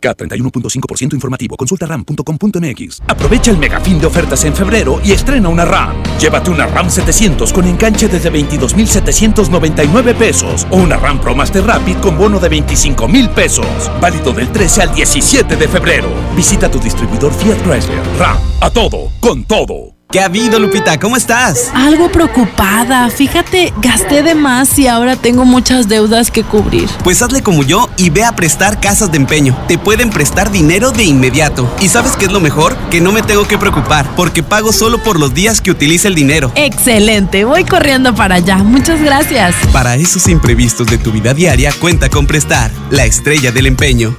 K31.5% informativo. Consulta ram.com.mx. Aprovecha el megafín de ofertas en febrero y estrena una RAM. Llévate una RAM 700 con enganche desde 22,799 pesos o una RAM Pro Master Rapid con bono de 25 mil pesos. Válido del 13 al 17 de febrero. Visita tu distribuidor Fiat Chrysler. RAM. A todo, con todo. ¿Qué ha habido, Lupita? ¿Cómo estás? Algo preocupada. Fíjate, gasté de más y ahora tengo muchas deudas que cubrir. Pues hazle como yo y ve a prestar casas de empeño. Te pueden prestar dinero de inmediato. ¿Y sabes qué es lo mejor? Que no me tengo que preocupar porque pago solo por los días que utilice el dinero. Excelente, voy corriendo para allá. Muchas gracias. Para esos imprevistos de tu vida diaria, cuenta con prestar, la estrella del empeño.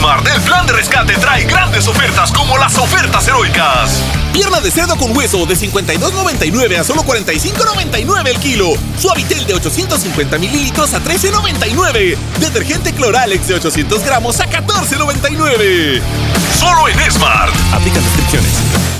Smart, el plan de rescate trae grandes ofertas como las ofertas heroicas. Pierna de cerdo con hueso de 52.99 a solo 45.99 el kilo. Suavitel de 850 mililitros a 13.99. Detergente Cloralex de 800 gramos a 14.99. Solo en Smart. Aplican restricciones.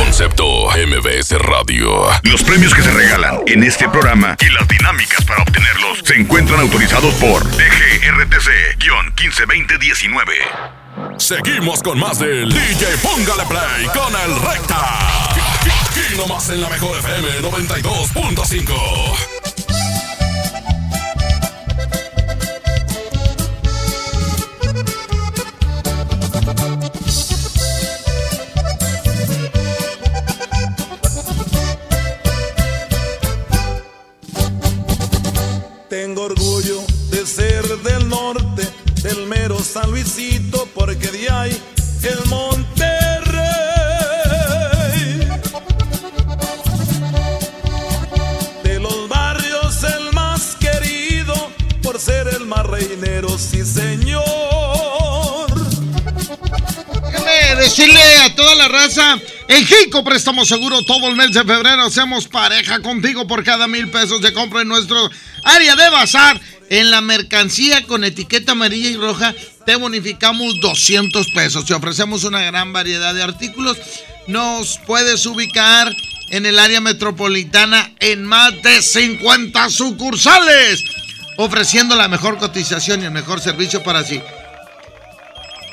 Concepto MBS Radio. Los premios que se regalan en este programa y las dinámicas para obtenerlos se encuentran autorizados por DGRTC-152019. Seguimos con más del DJ Póngale Play con el Recta. Aquí nomás en la mejor FM 92.5. del norte, del mero San Luisito, porque de ahí el Monterrey. De los barrios el más querido, por ser el más reinero, sí señor. Déjame decirle a toda la raza, en Jico Préstamo Seguro todo el mes de febrero hacemos pareja contigo por cada mil pesos de compra en nuestro área de bazar. En la mercancía con etiqueta amarilla y roja te bonificamos 200 pesos. Te ofrecemos una gran variedad de artículos. Nos puedes ubicar en el área metropolitana en más de 50 sucursales, ofreciendo la mejor cotización y el mejor servicio para sí.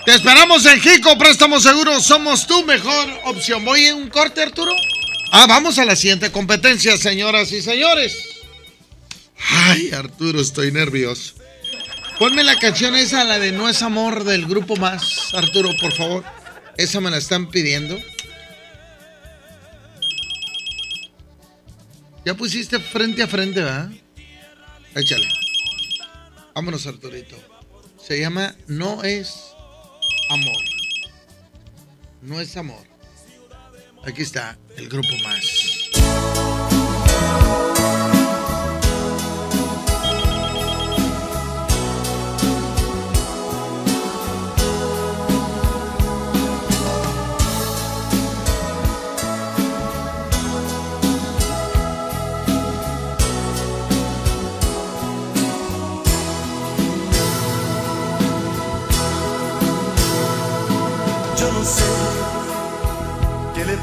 Te esperamos en Jico, préstamo seguro, somos tu mejor opción. ¿Voy en un corte, Arturo? Ah, vamos a la siguiente competencia, señoras y señores. Ay, Arturo, estoy nervioso. Ponme la canción esa, la de No es amor del grupo más, Arturo, por favor. Esa me la están pidiendo. Ya pusiste frente a frente, ¿verdad? Échale. Vámonos, Arturito. Se llama No es amor. No es amor. Aquí está el grupo más.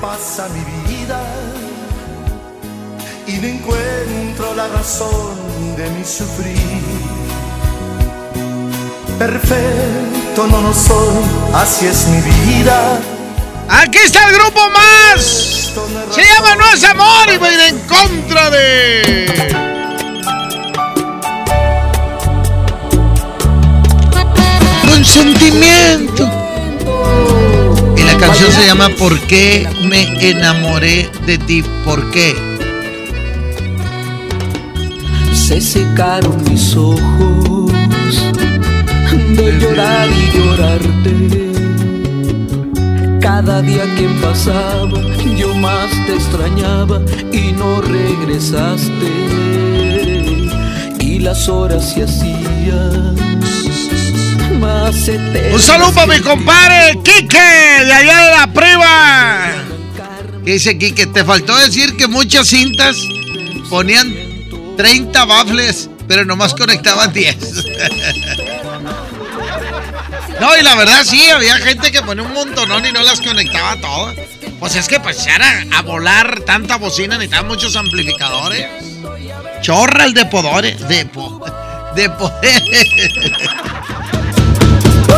Pasa mi vida y no encuentro la razón de mi sufrir. Perfecto no lo soy, así es mi vida. Aquí está el grupo más. Se llama No es amor y voy a ir en contra de. Consentimiento. Y la canción se llama ¿Por qué me enamoré de ti? ¿Por qué? Se secaron mis ojos de llorar y llorarte. Cada día que pasaba yo más te extrañaba y no regresaste. Y las horas se hacían Un saludo para mi compadre Quique de allá de la. ¿Qué dice Quique? Te faltó decir que muchas cintas ponían 30 bafles, pero nomás conectaban 10. No, y la verdad sí, había gente que ponía un montonón y no las conectaba todas. Pues es que para echar a, a volar tanta bocina necesitaban muchos amplificadores. Chorra el de podores. De, po- de poder.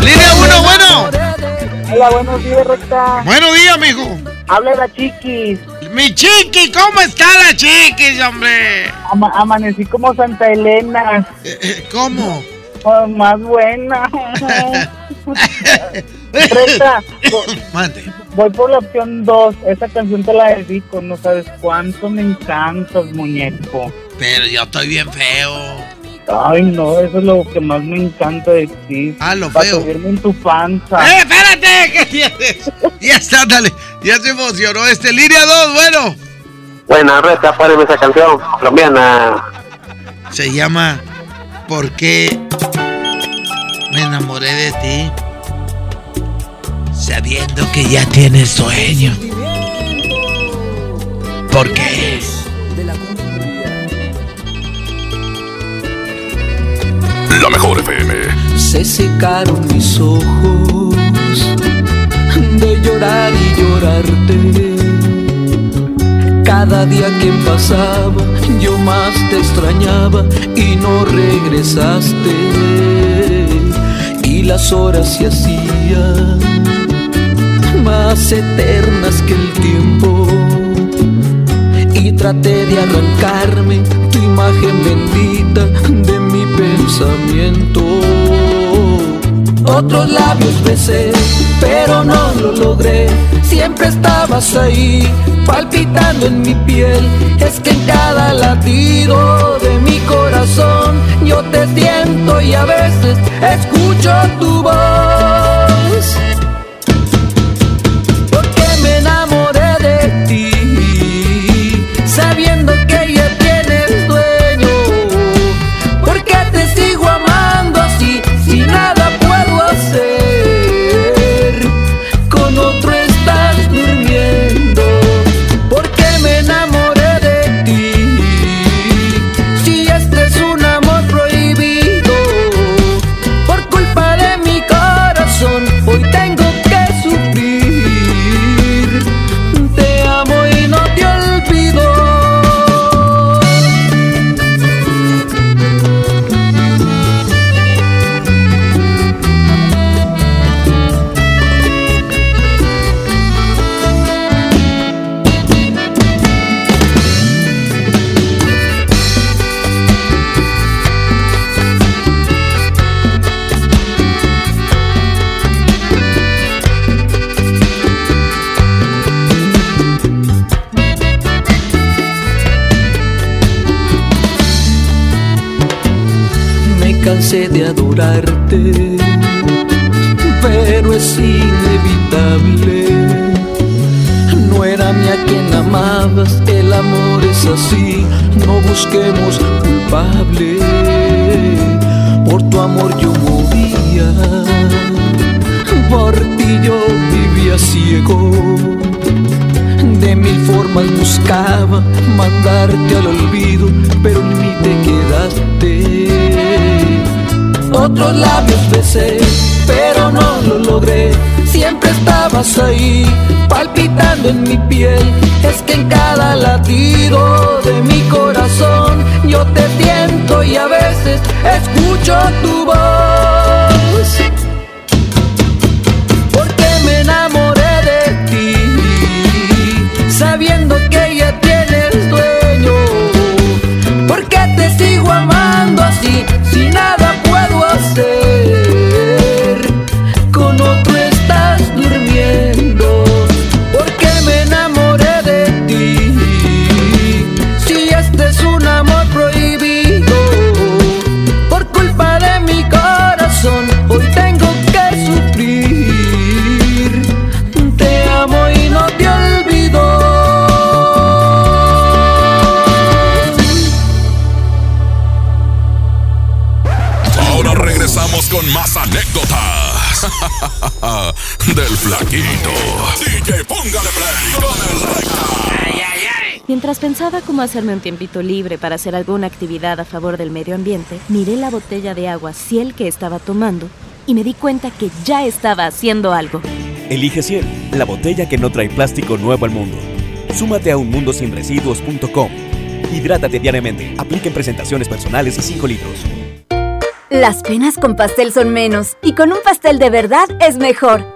Línea 1, bueno. Hola, buenos días, Recta. Buenos días, mijo. Habla la Chiquis. Mi Chiqui, ¿cómo está la Chiquis, hombre? Ama- amanecí como Santa Elena. ¿Cómo? Oh, más buena. Recta, Mande. voy por la opción 2. Esa canción te la dedico. No sabes cuánto me encantas, muñeco. Pero yo estoy bien feo. Ay, no, eso es lo que más me encanta de ti. Ah, lo Para feo. subirme en tu panza. ¡Eh, espérate! ¿Qué tienes? Ya está, dale. Ya se emocionó este. Línea 2, bueno. Buena, Reta, páreme esa canción colombiana. Se llama ¿Por qué Me enamoré de ti. Sabiendo que ya tienes sueño. ¿Por qué? La mejor FM. Se secaron mis ojos de llorar y llorarte. Cada día que pasaba yo más te extrañaba y no regresaste. Y las horas se hacían más eternas que el tiempo. Y traté de arrancarme tu imagen bendita de mi pensamiento. Otros labios besé, pero no lo logré. Siempre estabas ahí, palpitando en mi piel. Es que en cada latido de mi corazón yo te siento y a veces escucho tu voz. Cansé de adorarte, pero es inevitable. No era ni a quien amabas, el amor es así, no busquemos culpable. Por tu amor yo movía, por ti yo vivía ciego. De mil formas buscaba mandarte al olvido, pero mí te quedaste. Otros labios besé, pero no lo logré. Siempre estabas ahí, palpitando en mi piel. Es que en cada latido de mi corazón yo te siento y a veces escucho tu voz. Porque me enamoré de ti, sabiendo que ya tienes dueño. Porque te sigo amando así, si nada DJ, póngale play con el recta. Mientras pensaba cómo hacerme un tiempito libre para hacer alguna actividad a favor del medio ambiente, miré la botella de agua Ciel que estaba tomando y me di cuenta que ya estaba haciendo algo. Elige Ciel, la botella que no trae plástico nuevo al mundo. Súmate a unmundosinresiduos.com. Hidrátate diariamente. Apliquen presentaciones personales y 5 litros. Las penas con pastel son menos y con un pastel de verdad es mejor.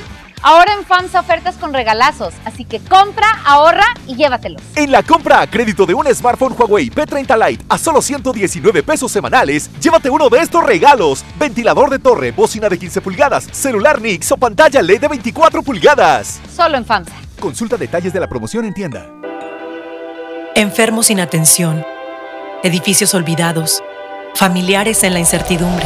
Ahora en FAMSA ofertas con regalazos, así que compra, ahorra y llévatelos. En la compra a crédito de un smartphone Huawei P30 Lite a solo 119 pesos semanales, llévate uno de estos regalos: ventilador de torre, bocina de 15 pulgadas, celular Nix o pantalla LED de 24 pulgadas. Solo en FAMSA. Consulta detalles de la promoción en tienda. Enfermos sin atención, edificios olvidados, familiares en la incertidumbre.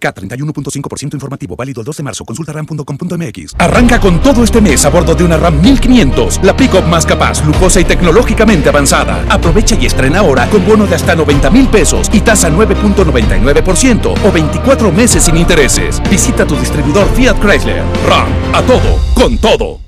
K31.5% informativo, válido el 2 de marzo. Consulta ram.com.mx. Arranca con todo este mes a bordo de una RAM 1500, la pickup más capaz, lujosa y tecnológicamente avanzada. Aprovecha y estrena ahora con bono de hasta 90 mil pesos y tasa 9.99% o 24 meses sin intereses. Visita tu distribuidor Fiat Chrysler. RAM, a todo, con todo.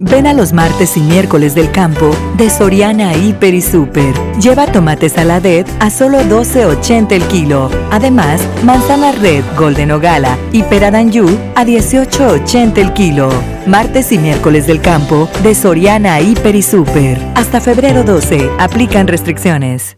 Ven a los martes y miércoles del campo de Soriana Hiper y Super. Lleva tomate saladet a solo 12.80 el kilo. Además, manzana red, golden o gala y peradanyu a 18.80 el kilo. Martes y miércoles del campo de Soriana Hiper y Super. Hasta febrero 12. Aplican restricciones.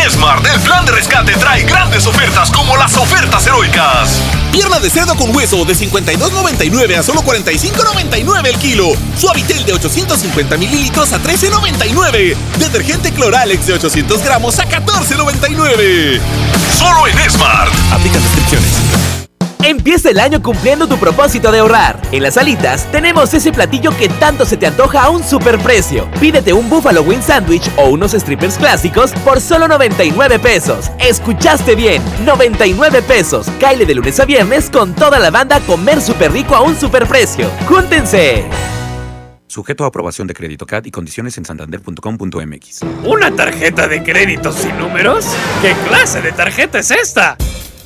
En Esmart, el plan de rescate trae grandes ofertas como las ofertas heroicas. Pierna de cerdo con hueso de 52.99 a solo 45.99 el kilo. Suavitel de 850 mililitros a 13.99. Detergente Cloralex de 800 gramos a 14.99. Solo en Esmart. Aplica restricciones. Empieza el año cumpliendo tu propósito de ahorrar. En las alitas tenemos ese platillo que tanto se te antoja a un superprecio. Pídete un Buffalo Wing Sandwich o unos strippers clásicos por solo 99 pesos. Escuchaste bien, 99 pesos. Caile de lunes a viernes con toda la banda a comer súper rico a un superprecio. ¡Júntense! Sujeto a aprobación de crédito CAT y condiciones en santander.com.mx. ¿Una tarjeta de crédito sin números? ¿Qué clase de tarjeta es esta?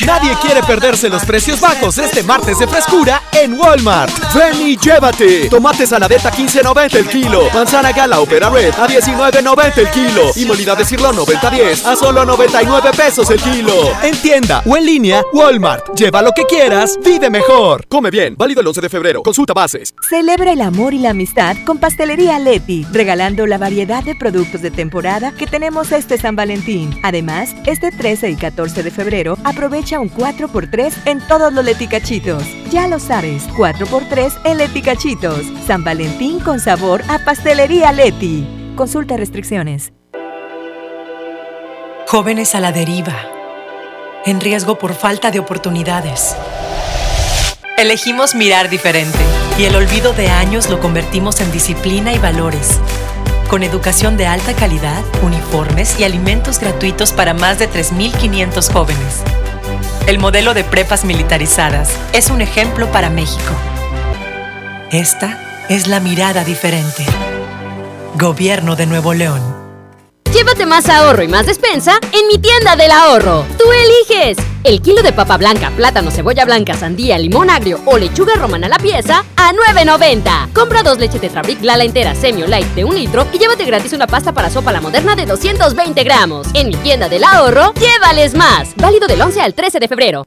Nadie quiere perderse los precios bajos este martes de frescura en Walmart. Ven y llévate. Tomate saladeta 15.90 el kilo. Manzana gala opera red a 19.90 el kilo. Y molida de cirlón 90.10 a solo 99 pesos el kilo. En tienda o en línea, Walmart. Lleva lo que quieras, vive mejor. Come bien, válido el 11 de febrero. Consulta bases. Celebra el amor y la amistad con Pastelería Leti, regalando la variedad de productos de temporada que tenemos este San Valentín. Además, este 13 y 14 de febrero aprovecha un 4x3 en todos los leticachitos. Ya lo sabes, 4x3 en leticachitos. San Valentín con sabor a Pastelería Leti. Consulta restricciones. Jóvenes a la deriva, en riesgo por falta de oportunidades. Elegimos mirar diferente y el olvido de años lo convertimos en disciplina y valores. Con educación de alta calidad, uniformes y alimentos gratuitos para más de 3.500 jóvenes. El modelo de prepas militarizadas es un ejemplo para México. Esta es la mirada diferente. Gobierno de Nuevo León. Llévate más ahorro y más despensa en mi tienda del ahorro. Tú eliges. El kilo de papa blanca, plátano, cebolla blanca, sandía, limón agrio o lechuga romana a la pieza a 9.90. Compra dos leche Tetrabric Lala entera Semio Light de un litro y llévate gratis una pasta para sopa la moderna de 220 gramos. En mi tienda del ahorro, llévales más. Válido del 11 al 13 de febrero.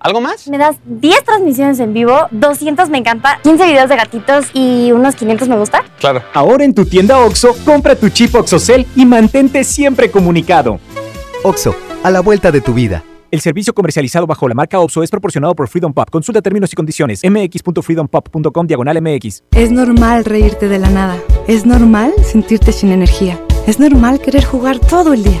¿Algo más? Me das 10 transmisiones en vivo, 200 me encanta, 15 videos de gatitos y unos 500 me gusta. Claro. Ahora en tu tienda OXO, compra tu chip OXOCEL y mantente siempre comunicado. OXO, a la vuelta de tu vida. El servicio comercializado bajo la marca OPSO es proporcionado por Freedom Pop. Consulta términos y condiciones. mx.freedompop.com diagonal mx. Es normal reírte de la nada. Es normal sentirte sin energía. Es normal querer jugar todo el día.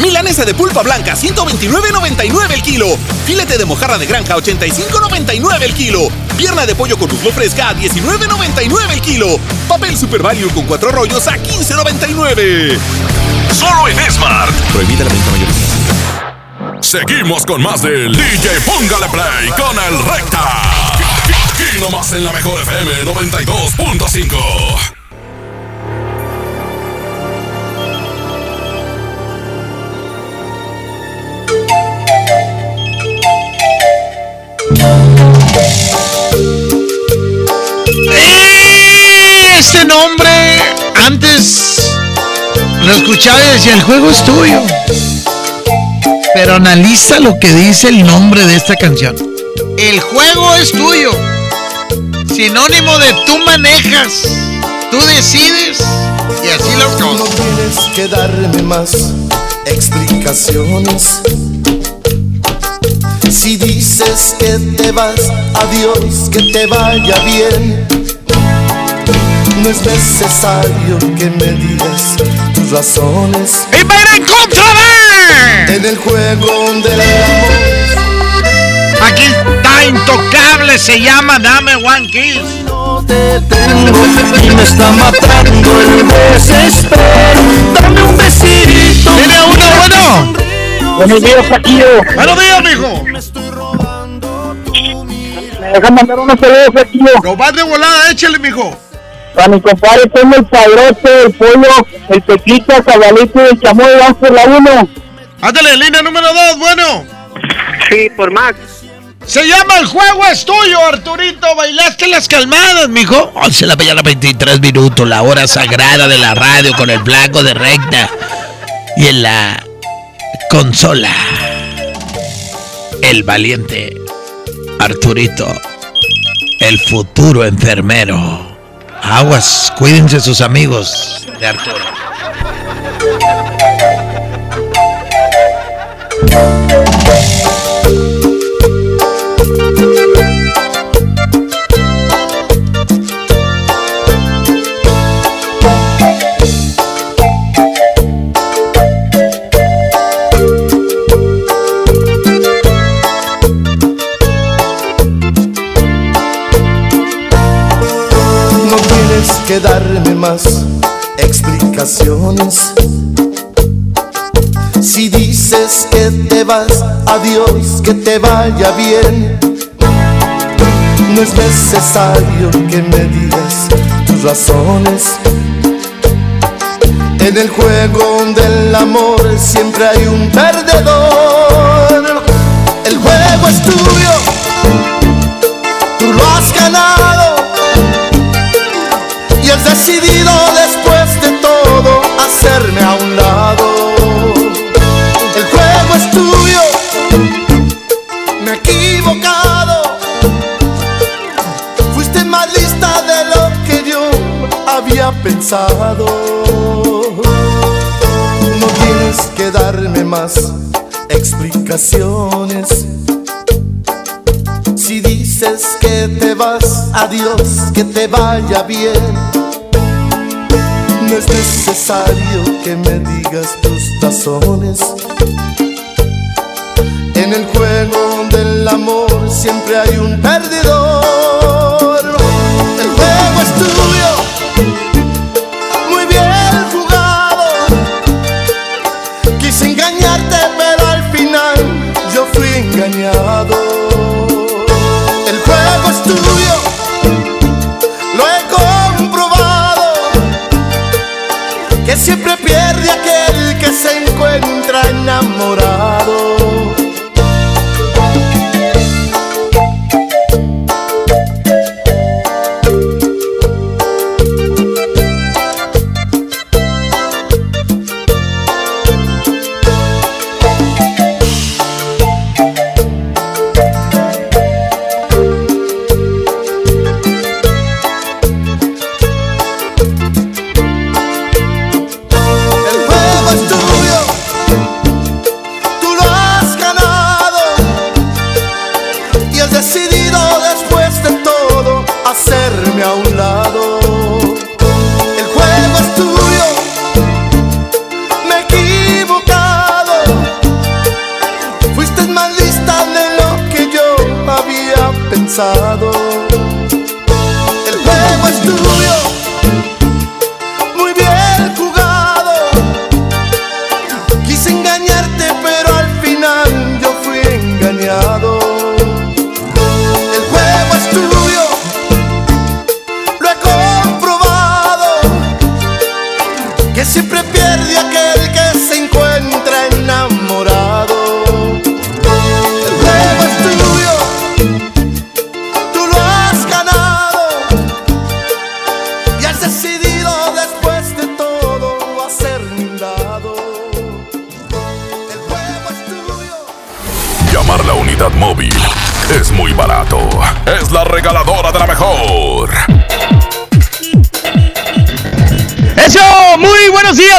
Milanesa de pulpa blanca, 129.99 el kilo. Filete de mojarra de granja, 85.99 el kilo. Pierna de pollo con muslo fresca, a 19.99 el kilo. Papel Super Value con cuatro rollos a 15.99. Solo en Smart. Prohibida la venta mayor. Seguimos con más del DJ Póngale Play con el Recta. Aquí nomás en la mejor FM 92.5. Este nombre, antes lo escuchaba y decía, el juego es tuyo. Pero analiza lo que dice el nombre de esta canción. El juego es tuyo. Sinónimo de tú manejas, tú decides y así las No cosas. tienes que darme más explicaciones. Si dices que te vas, adiós, que te vaya bien. No es necesario que me digas tus razones. ¡Y va a ir en contra de! En el juego del amor. Aquí está intocable, se llama Dame One Kiss. Y me está matando el desespero. Dame un besito. Tiene uno, bueno. Buenos días, Paquillo. Buenos días, mijo. Me dejan mandar una saludos, Paquillo. Lo vas de volada, échale, mijo. A mi compadre tengo el padrote, el pollo, el tequita, cabalito y el chamoy, vamos por la uno. Ándale, línea número dos, bueno. Sí, por Max. Se llama El juego es tuyo, Arturito. Bailaste las calmadas, mijo. 11 de la mañana, 23 minutos, la hora sagrada de la radio con el blanco de recta. Y en la consola, el valiente Arturito, el futuro enfermero. Aguas, cuídense sus amigos de Arturo. Que darme más explicaciones. Si dices que te vas, adiós, que te vaya bien. No es necesario que me digas tus razones. En el juego del amor siempre hay un perdedor. El juego es tuyo, tú lo has ganado Decidido después de todo hacerme a un lado. El juego es tuyo, me he equivocado. Fuiste más lista de lo que yo había pensado. No tienes que darme más explicaciones. Si dices que te vas, adiós, que te vaya bien no es necesario que me digas tus razones. En el juego del amor siempre hay un perdedor.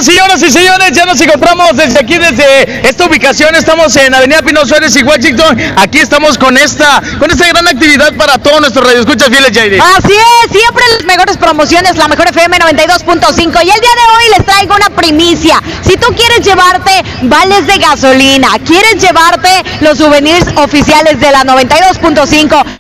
Señoras y señores. Ya nos encontramos desde aquí, desde esta ubicación. Estamos en Avenida Pino Suárez y Washington. Aquí estamos con esta, con esta gran actividad para todos nuestros radioescuchas fieles, Jairi. Así es, siempre las mejores promociones, la mejor FM 92.5. Y el día de hoy les traigo una primicia. Si tú quieres llevarte vales de gasolina, quieres llevarte los souvenirs oficiales de la 92.5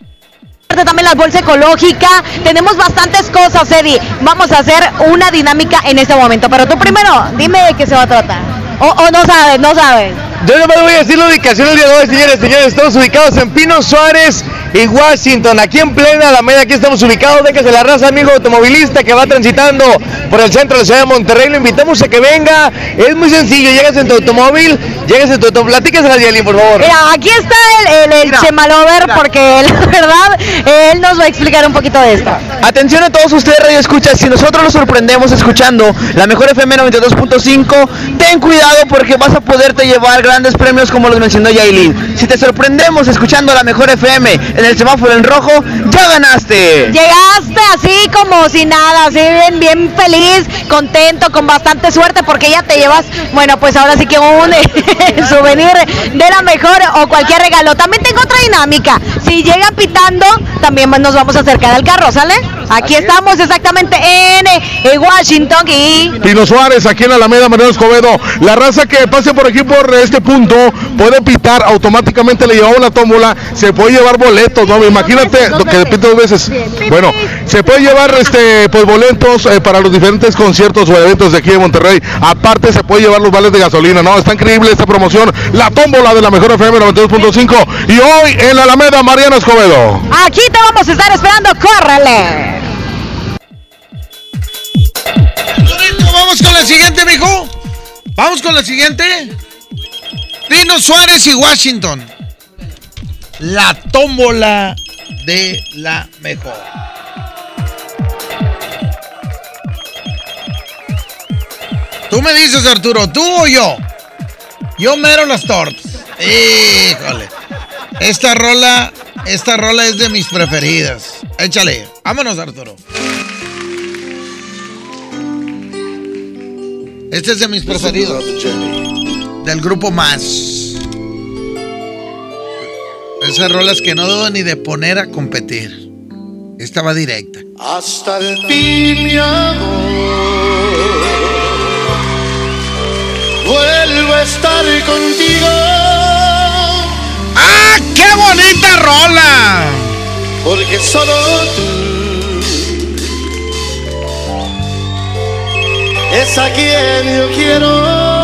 también la bolsa ecológica. Tenemos bastantes cosas, Eddie. Vamos a hacer una dinámica en este momento. Pero tú primero, dime de qué se va a tratar. O, no sabes, no sabes. Yo nomás voy a decir la ubicación del día de hoy, señores, señores. Estamos ubicados en Pino Suárez y Washington, aquí en plena Alameda. Aquí estamos ubicados. Déjese la raza, amigo automovilista que va transitando por el centro de la ciudad de Monterrey. Lo invitamos a que venga. Es muy sencillo. Llegas en tu automóvil, llegas en tu automóvil. Platícase a Yelin, por favor. Mira, aquí está el, el, el Chemalover porque la verdad él nos va a explicar un poquito de esto. Atención a todos ustedes, Radio Escucha. Si nosotros los sorprendemos escuchando la mejor FM 92.5, ten cuidado porque vas a poderte llevar grandes premios como los mencionó Yailin. Si te sorprendemos escuchando la mejor FM en el semáforo en rojo, ya ganaste. Llegaste así como si nada, así bien, bien feliz, contento, con bastante suerte porque ya te llevas, bueno, pues ahora sí que un souvenir de la mejor o cualquier regalo. También tengo otra dinámica. Si llega pitando, también nos vamos a acercar al carro, ¿sale? Aquí estamos exactamente en, eh, Washington y... Pino Suárez, aquí en Alameda, Mariano Escobedo. La raza que pase por aquí por este punto puede pitar, automáticamente le llevamos la tómbola, se puede llevar boletos, ¿no? Imagínate lo que pite dos veces. Bueno, se puede llevar este pues boletos eh, para los diferentes conciertos o eventos de aquí de Monterrey. Aparte se puede llevar los vales de gasolina, ¿no? Está increíble esta promoción, la tómbola de la mejor FM 92.5 y hoy en la Alameda, Mariano Escobedo. Aquí te vamos a estar esperando, córrele. Vamos con la siguiente, mijo. Vamos con la siguiente. Pino Suárez y Washington. La tómbola de la mejor. Tú me dices, Arturo, ¿tú o yo? Yo mero las tortas. Híjole. Esta rola, esta rola es de mis preferidas. Échale. Vámonos, Arturo. Este es de mis preferidos. Del grupo Más. Esas rolas que no debo ni de poner a competir. Esta va directa. Hasta el fin, mi amor. Vuelvo a estar contigo. ¡Ah, qué bonita rola! Porque solo tú es a quien yo quiero.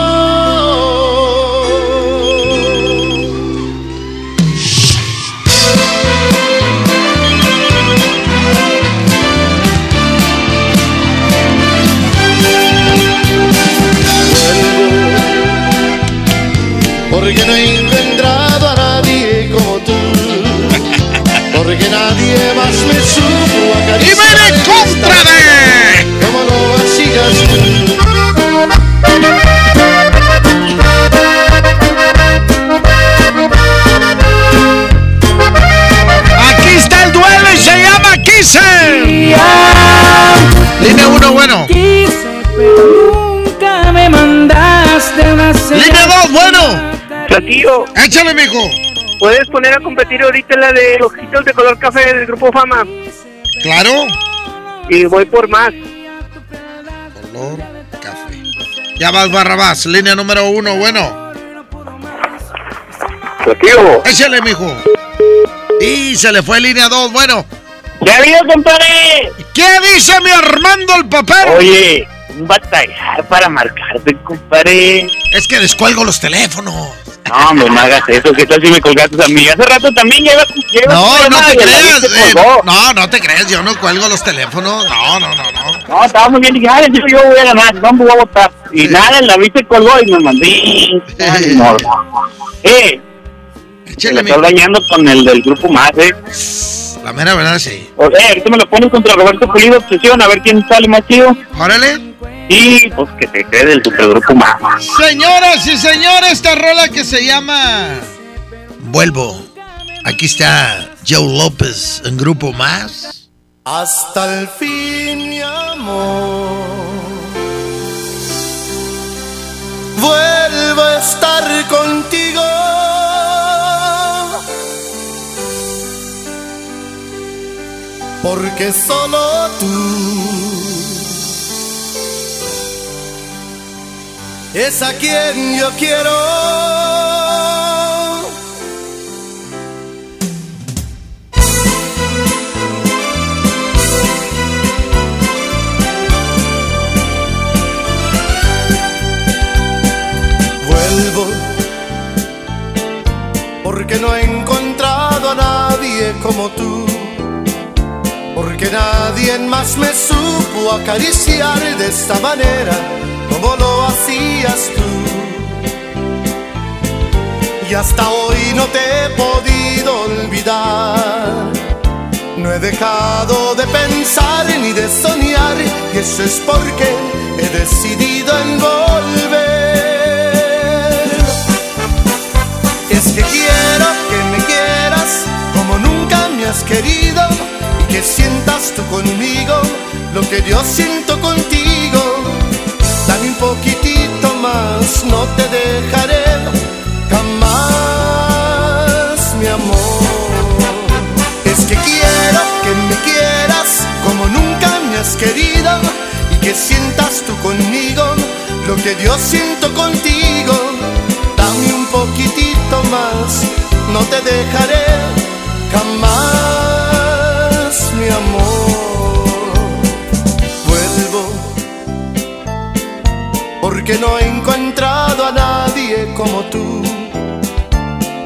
Bueno. Platillo. Échale, mijo. ¿Puedes poner a competir ahorita la de ojitos de color café del grupo Fama? Claro. Y voy por más. Color café. Ya vas, Barrabás. Línea número 1, bueno. Platillo. Échale, mijo. Y se le fue línea 2, bueno. ¡Ya vio, compadre! ¿Qué dice mi Armando el papel? Oye, batallar para marcarte, compadre. Es que descuelgo los teléfonos. No, hombre, no hagas eso, que tal si me colgaste a mí? Hace rato también lleva... lleva No, no te creas. Eh, no, no te creas. Yo no cuelgo los teléfonos. No, no, no, no. No, estaba muy bien, dije, ay, yo, yo voy a ganar, no me voy a votar. Y nada, el David se colgó y me mandé. Ay, no, no. Eh, se me está dañando con el del grupo más, eh. La mera verdad, sí. O sea, ahorita me lo pones contra Roberto Pulido, obsesión, a ver quién sale más chido. Órale. Y pues que te quede el supergrupo más. Señoras y señores, esta rola que se llama Vuelvo. Aquí está Joe López en Grupo Más. Hasta el fin, mi amor. Vuelvo a estar contigo. Porque solo tú es a quien yo quiero. Vuelvo porque no he encontrado a nadie como tú. Porque nadie más me supo acariciar de esta manera como lo hacías tú. Y hasta hoy no te he podido olvidar. No he dejado de pensar ni de soñar y eso es porque he decidido en volver. Es que quiero que me quieras como nunca me has querido y que sientas tú conmigo lo que yo siento contigo. Dame un poquitito no te dejaré jamás, mi amor. Es que quiero que me quieras como nunca me has querido y que sientas tú conmigo lo que yo siento contigo. Dame un poquitito más, no te dejaré jamás, porque no he encontrado a nadie como tú.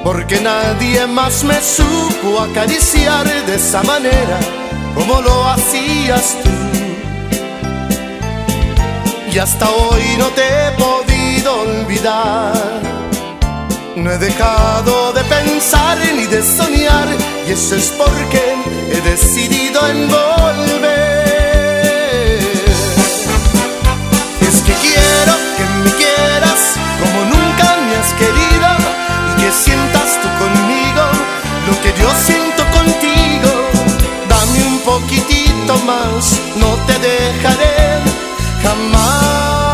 Porque nadie más me supo acariciar de esa manera como lo hacías tú. Y hasta hoy no te he podido olvidar. No he dejado de pensar ni de soñar y eso es porque he decidido en más, no te dejaré jamás,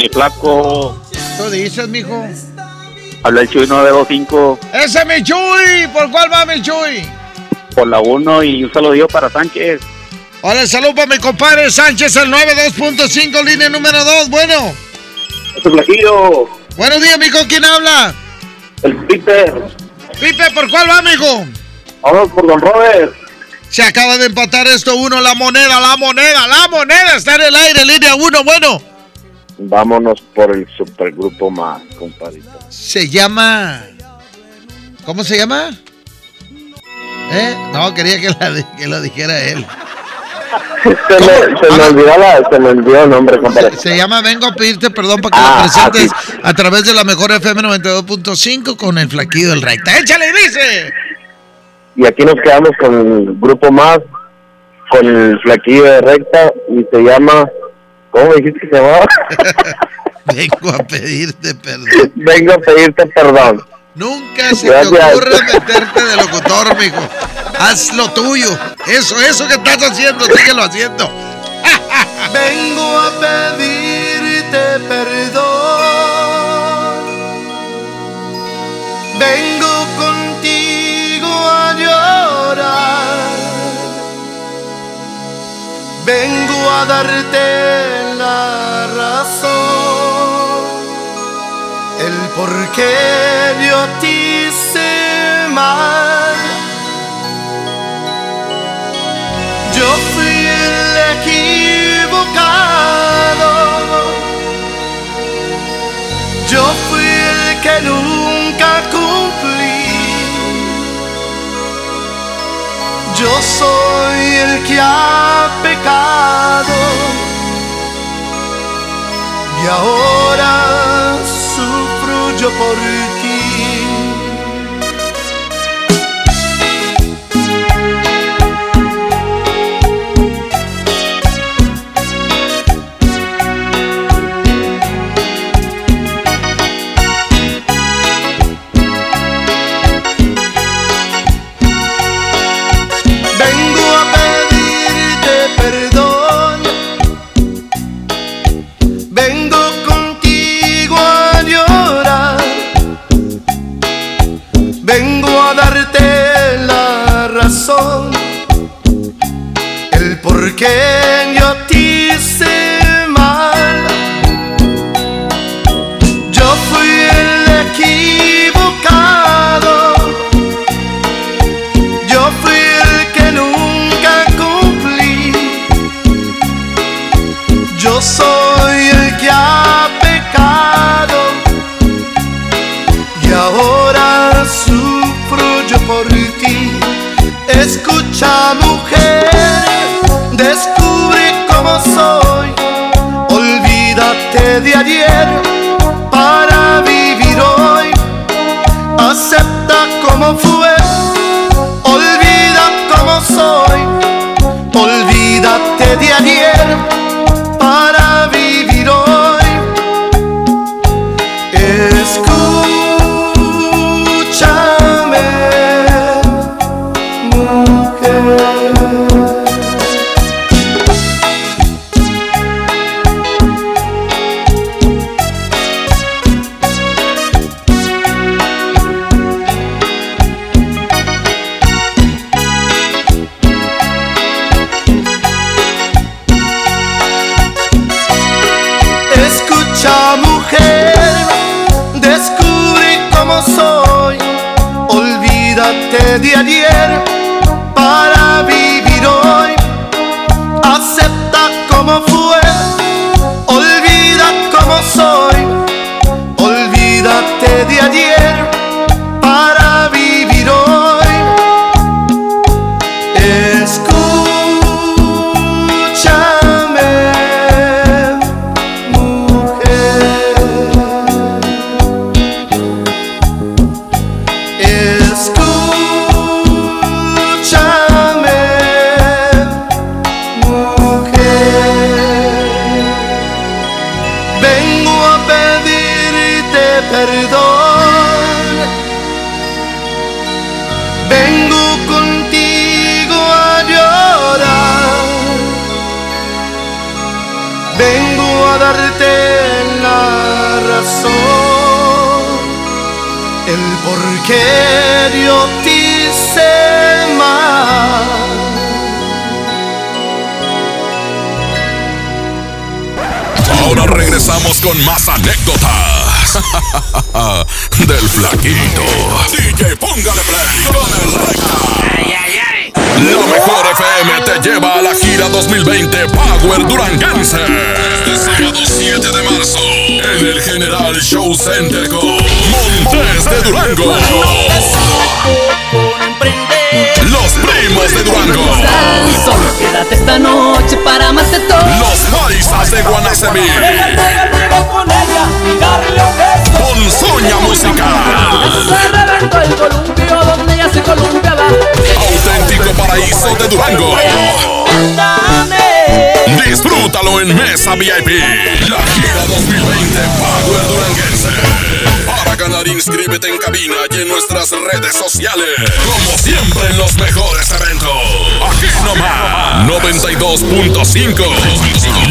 mi flaco, Tú dices, mijo. habla el Chuy 925 Ese es mi Chuy. ¿Por cuál va mi Chuy? por la 1 y un saludo para Sánchez. Hola, salud para mi compadre Sánchez, el 92.5, línea número 2. Bueno. Flaquillo, Buenos días, mijo. ¿Quién habla? el Peter. Pipe, ¿por cuál va, mijo? Vamos por Don Robert. Se acaba de empatar esto uno, la moneda, la moneda, la moneda está en el aire, línea uno, bueno. Vámonos por el supergrupo más, compadrito. Se llama... ¿Cómo se llama? ¿Eh? No, quería que, la que lo dijera él. Se me, se me olvidó la, se me olvidó el nombre, compadre. Se llama Vengo a pedirte perdón para que Ah, lo presentes a través de la mejor FM 92.5 con el flaquillo del Raita. ¡Échale, dice! Y aquí nos quedamos con el grupo más, con el flaquillo de recta y se llama, ¿cómo dijiste que se llamaba? Vengo a pedirte perdón. Vengo a pedirte perdón. Nunca se Gracias. te ocurra meterte de locutor, mijo. Haz lo tuyo. Eso, eso que estás haciendo, síguelo haciendo. Vengo a pedirte perdón. Vengo Vengo a darte la razón. El por qué yo te hice mal. Yo fui el equivocado. Yo fui el que nunca Yo soy el que ha pecado. Y ahora sufro yo por ti. que yo te hice mal. Yo fui el equivocado. Yo fui el que nunca cumplí. Yo soy el que ha pecado. Y ahora sufro yo por ti. Escucha, mujer. powerful. Yeah. VIP. La gira 2020 Power Duranguense. Para ganar, inscríbete en cabina y en nuestras redes sociales. Como siempre en los mejores eventos. Aquí nomás. 92.5.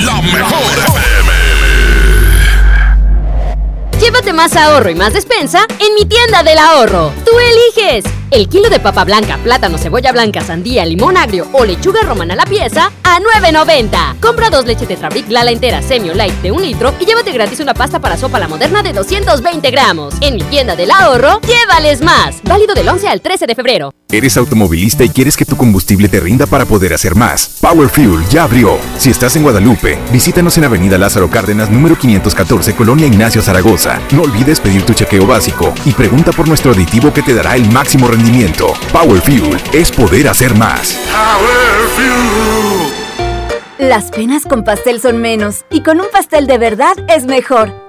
La mejor FM. Llévate más ahorro y más despensa en mi tienda del ahorro. Tú eliges. El kilo de papa blanca, plátano, cebolla blanca, sandía, limón agrio o lechuga romana a la pieza a 9.90. Compra dos leche Tetrabric Lala entera Semio Light de un litro y llévate gratis una pasta para sopa la moderna de 220 gramos. En mi tienda del ahorro, llévales más. Válido del 11 al 13 de febrero. ¿Eres automovilista y quieres que tu combustible te rinda para poder hacer más? Power Fuel ya abrió. Si estás en Guadalupe, visítanos en Avenida Lázaro Cárdenas, número 514, Colonia Ignacio Zaragoza. No olvides pedir tu chequeo básico y pregunta por nuestro aditivo que te dará el máximo rendimiento. Power Fuel es poder hacer más. Las penas con pastel son menos y con un pastel de verdad es mejor.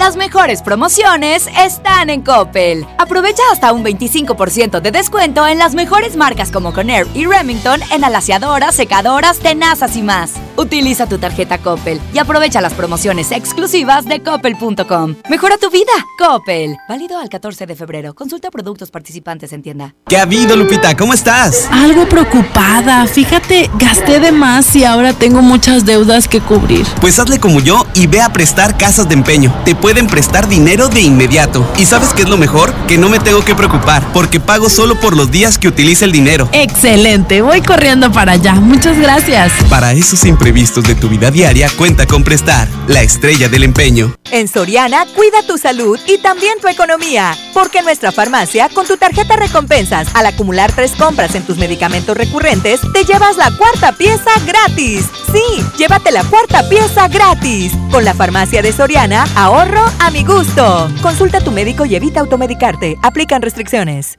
Las mejores promociones están en Coppel. Aprovecha hasta un 25% de descuento en las mejores marcas como Conair y Remington en alaciadoras, secadoras, tenazas y más. Utiliza tu tarjeta Coppel y aprovecha las promociones exclusivas de coppel.com. Mejora tu vida, Coppel. Válido al 14 de febrero. Consulta productos participantes en tienda. ¿Qué ha habido, Lupita? ¿Cómo estás? Algo preocupada. Fíjate, gasté de más y ahora tengo muchas deudas que cubrir. Pues hazle como yo y ve a prestar casas de empeño. Te pueden prestar dinero de inmediato. ¿Y sabes qué es lo mejor? Que no me tengo que preocupar porque pago solo por los días que utilice el dinero. Excelente, voy corriendo para allá. Muchas gracias. Para esos imprevistos de tu vida diaria, cuenta con Prestar, la estrella del empeño. En Soriana, cuida tu salud y también tu economía. Porque en nuestra farmacia, con tu tarjeta recompensas, al acumular tres compras en tus medicamentos recurrentes, te llevas la cuarta pieza gratis. Sí, llévate la cuarta pieza gratis. Con la farmacia de Soriana, ahorro a mi gusto. Consulta a tu médico y evita automedicarte. Aplican restricciones.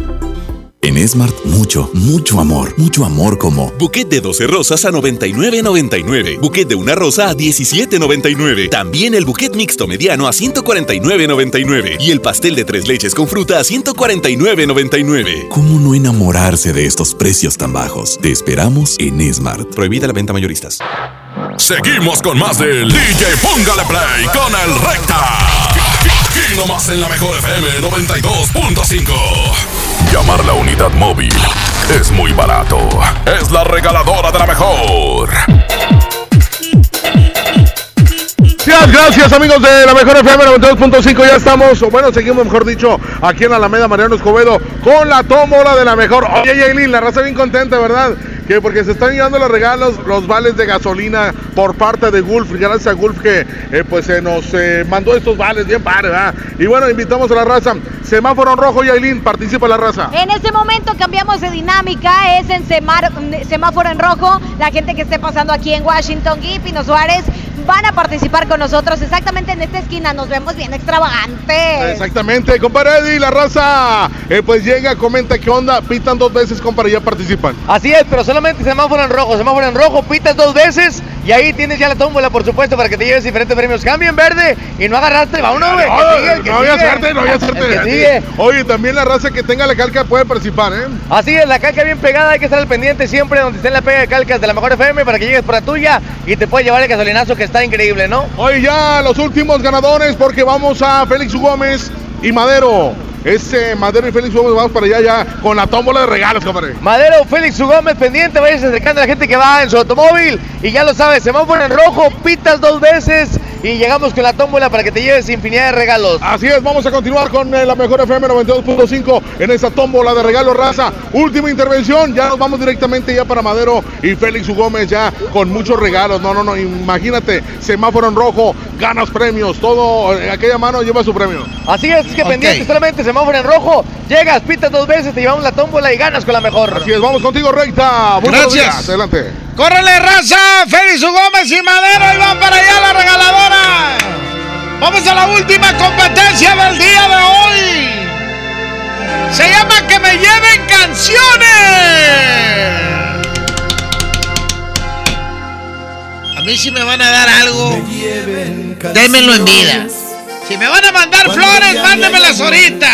En Smart, mucho, mucho amor. Mucho amor como. Buquet de 12 rosas a 99.99. Buquet de una rosa a 17.99. También el buquet mixto mediano a 149.99. Y el pastel de tres leches con fruta a 149.99. ¿Cómo no enamorarse de estos precios tan bajos? Te esperamos en Smart. Prohibida la venta mayoristas. Seguimos con más del DJ Póngale Play con el Recta. Aquí nomás en la mejor FM 92.5. Llamar la unidad móvil es muy barato. Es la regaladora de la mejor. Gracias, gracias amigos de la mejor FM 92.5. Ya estamos, o bueno, seguimos mejor dicho, aquí en la Alameda Mariano Escobedo con la tómbola de la mejor. Oye, Yailin, la raza bien contenta, ¿verdad? Que porque se están llevando los regalos, los vales de gasolina por parte de Gulf. Gracias a Gulf que eh, pues se nos eh, mandó estos vales bien padre. Y bueno, invitamos a la raza. Semáforo en rojo, Yailin, participa la raza. En este momento cambiamos de dinámica, es en semar- semáforo en rojo. La gente que esté pasando aquí en Washington y Pino Suárez van a participar con nosotros exactamente en esta esquina. Nos vemos bien extravagantes. Exactamente, compadre Eddie, la raza. eh, pues llega, comenta qué onda, pitan dos veces, compadre, ya participan. Así es, pero solamente semáforo en rojo, semáforo en rojo, pitas dos veces y ahí tienes ya la tómbola, por supuesto, para que te lleves diferentes premios. Cambio en verde y no agarraste, va uno, güey. No, que no había suerte, no había suerte. Oye, también la raza que tenga la calca puede participar, ¿eh? Así es, la calca bien pegada, hay que estar al pendiente siempre donde esté la pega de calcas de la mejor FM para que llegues por la tuya y te puedes llevar el gasolinazo que está increíble, ¿no? Hoy ya los últimos ganadores porque vamos a Félix Gómez y Madero. Ese Madero y Félix Gómez vamos para allá ya con la tómbola de regalos, compadre. Madero, Félix Gómez, pendiente, vayas acercando a la gente que va en su automóvil y ya lo sabes, semáforo en rojo, pitas dos veces y llegamos con la tómbola para que te lleves infinidad de regalos. Así es, vamos a continuar con eh, la mejor FM 92.5 en esa tómbola de regalos raza. Última intervención, ya nos vamos directamente ya para Madero y Félix U. Gómez ya con muchos regalos. No, no, no, imagínate, semáforo en rojo, ganas premios, todo, en aquella mano lleva su premio. Así es, es que pendiente solamente semáforo en rojo, llegas, pitas dos veces, te llevamos la tómbola y ganas con la mejor. Así es, vamos contigo, recta. Muy buenos Gracias. días, Adelante. ¡Córrele, raza! Félix Gómez y Madero y van para allá la regaladora. Vamos a la última competencia del día de hoy. Se llama Que me lleven canciones. A mí si me van a dar algo, démenlo en vida. Si me van a mandar flores, mándemelas ahorita.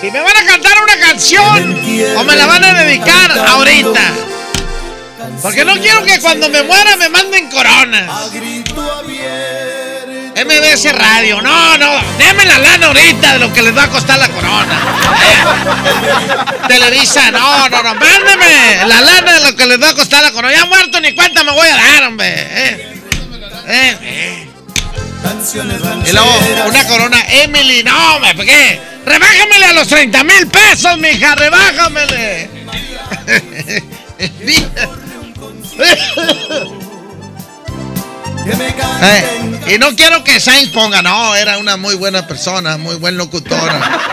Si me van a cantar una canción o me la van a dedicar ahorita. Porque no quiero que cuando me muera me manden coronas. MBS Radio, no, no, denme la lana ahorita de lo que les va a costar la corona. Eh, Televisa, no, no, no, mándeme la lana de lo que les va a costar la corona. Ya muerto ni cuenta me voy a dar, hombre. Eh, eh. Y luego, una corona Emily, no, me ¿qué? Rebájamele a los 30 mil pesos, mija, rebájamele. Eh, y no quiero que Sainz ponga, no, era una muy buena persona, muy buen locutora.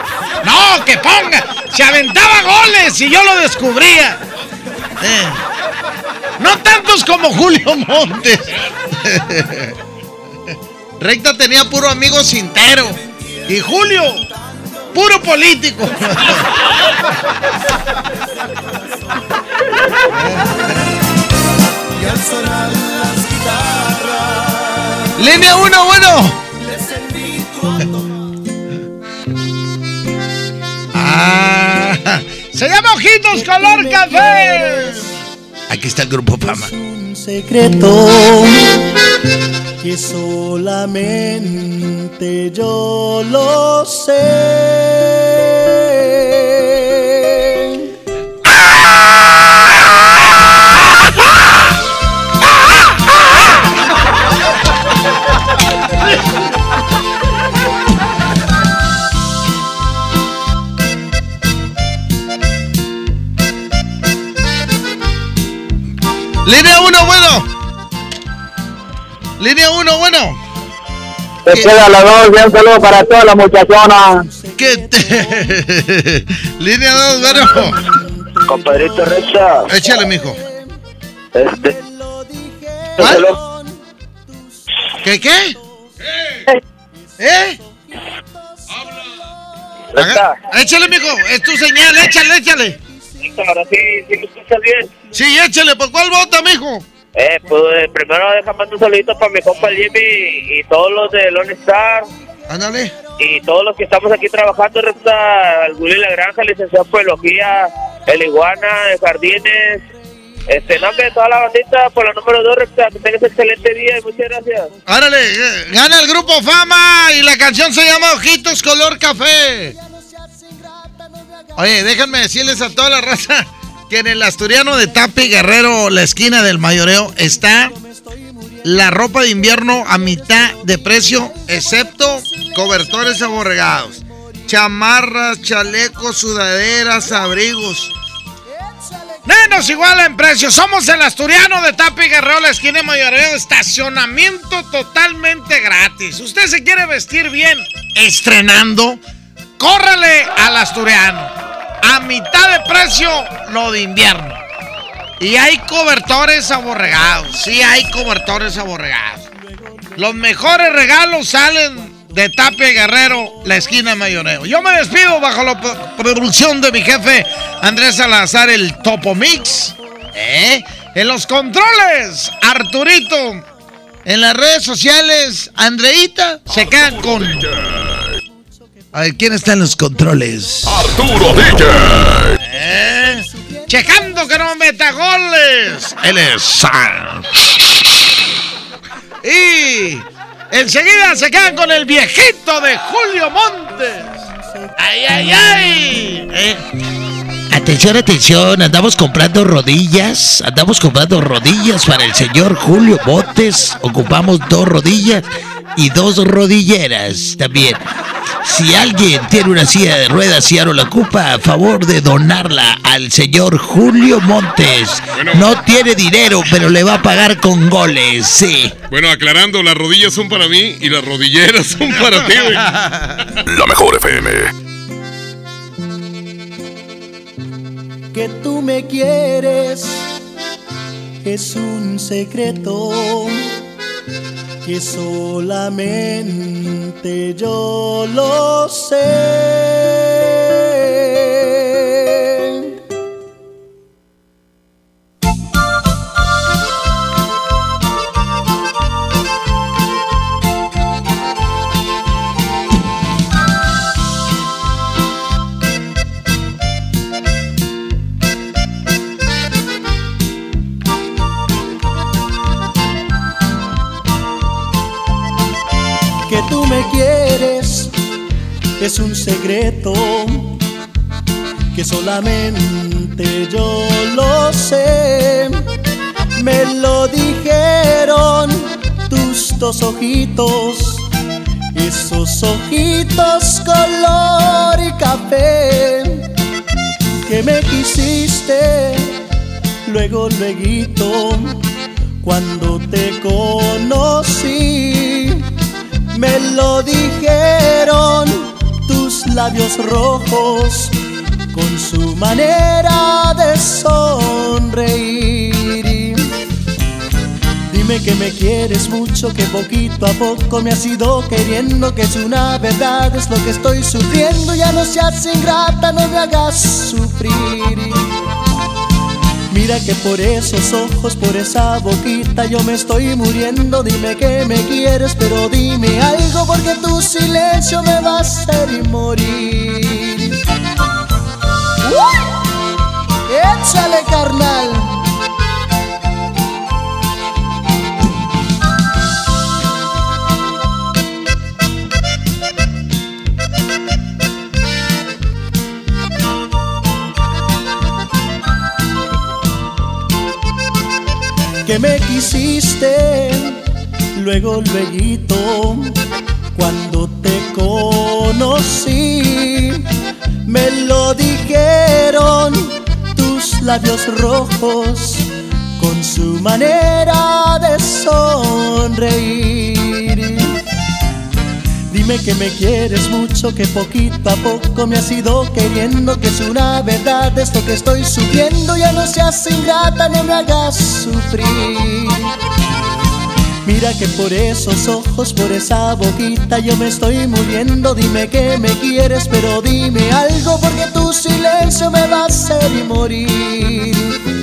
No, que ponga, se aventaba goles y yo lo descubría. Eh, no tantos como Julio Montes. Recta tenía puro amigo cintero. Y Julio, puro político. Y al sonar las guitarras. Línea 1, bueno. Ah, se llama Ojitos Color Café. Aquí está el grupo Fama. Un secreto que solamente yo lo sé. La dos, y un saludo para todas las muchachonas. ¿Qué te... Línea 2, bueno. Compadrito Recha. Échale, mijo. Este. ¿Cuál? ¿Qué, qué? ¿Eh? Haga- Échale, mijo. Es tu señal, échale, échale. Ahora sí, sí me escuchas bien. Sí, échale. ¿Por cuál vota, mijo? Eh, pues primero déjame mandar un saludito para mi compa Jimmy y todos los de Lone Star. Ándale. Y todos los que estamos aquí trabajando, Recta, el Willy La Granja, licenciado en Biología, el Iguana, el Jardines. Este, nombre de toda la bandita, por la número 2, Recta, que tengas excelente día y muchas gracias. Árale, eh, gana el grupo Fama y la canción se llama Ojitos Color Café. Oye, déjenme decirles a toda la raza que en el Asturiano de Tapi Guerrero, la esquina del mayoreo, está la ropa de invierno a mitad de precio, excepto cobertores aborregados, chamarras, chalecos, sudaderas, abrigos. Menos igual en precio. Somos el Asturiano de Tapi Guerrero, la esquina de Mayoreo. Estacionamiento totalmente gratis. Usted se quiere vestir bien estrenando, córrele al Asturiano. A mitad de precio lo de invierno. Y hay cobertores aborregados. Sí, hay cobertores aborregados. Los mejores regalos salen de Tapia Guerrero, la esquina de Mayoreo. Yo me despido bajo la pro- producción de mi jefe Andrés Salazar, el Topo Mix. ¿Eh? En los controles, Arturito. En las redes sociales, Andreita. Se quedan con. A ver, ¿quién está en los controles? Arturo DJ. ¿Eh? Checando que no meta goles. Él es. Y enseguida se quedan con el viejito de Julio Montes. ¡Ay, ay, ay! ¿Eh? Atención, atención, andamos comprando rodillas, andamos comprando rodillas para el señor Julio Montes, ocupamos dos rodillas y dos rodilleras también. Si alguien tiene una silla de ruedas y no la ocupa, a favor de donarla al señor Julio Montes. No tiene dinero, pero le va a pagar con goles, sí. Bueno, aclarando, las rodillas son para mí y las rodilleras son para ti, güey. La mejor FM. que tú me quieres es un secreto que solamente yo lo sé. Es un secreto que solamente yo lo sé. Me lo dijeron tus dos ojitos, esos ojitos color y café que me quisiste luego luego cuando te conocí me lo dijeron labios rojos con su manera de sonreír. Dime que me quieres mucho, que poquito a poco me has ido queriendo, que es una verdad, es lo que estoy sufriendo. Ya no seas ingrata, no me hagas sufrir. Mira que por esos ojos, por esa boquita yo me estoy muriendo. Dime que me quieres, pero dime algo porque tu silencio me va a hacer morir. ¡Uy! Échale, carnal. Que me quisiste, luego luego cuando te conocí, me lo dijeron tus labios rojos con su manera de sonreír. Dime que me quieres mucho, que poquito a poco me has ido queriendo, que es una verdad esto que estoy sufriendo. Ya no seas ingrata, no me hagas sufrir. Mira que por esos ojos, por esa boquita yo me estoy muriendo. Dime que me quieres, pero dime algo porque tu silencio me va a hacer morir.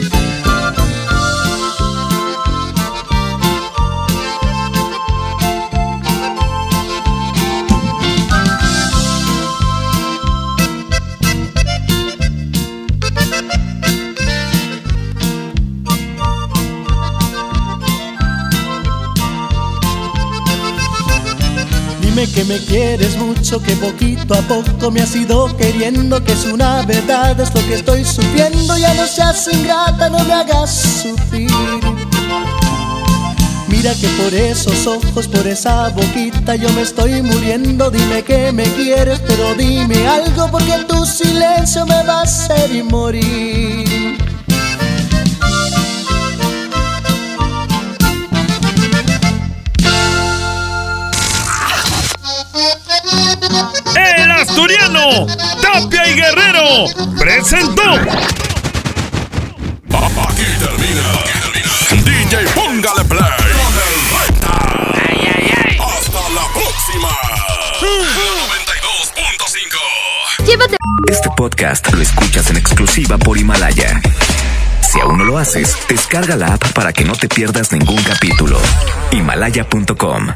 Que me quieres mucho, que poquito a poco me has ido queriendo, que es una verdad, es lo que estoy sufriendo. Ya no seas ingrata, no me hagas sufrir. Mira que por esos ojos, por esa boquita yo me estoy muriendo. Dime que me quieres, pero dime algo porque tu silencio me va a hacer morir. Asturiano Tapia y Guerrero presentó. Aquí termina. DJ Póngale Play con el Recta. Hasta la próxima. 92.5. Llévate. Este podcast lo escuchas en exclusiva por Himalaya. Si aún no lo haces, descarga la app para que no te pierdas ningún capítulo. Himalaya.com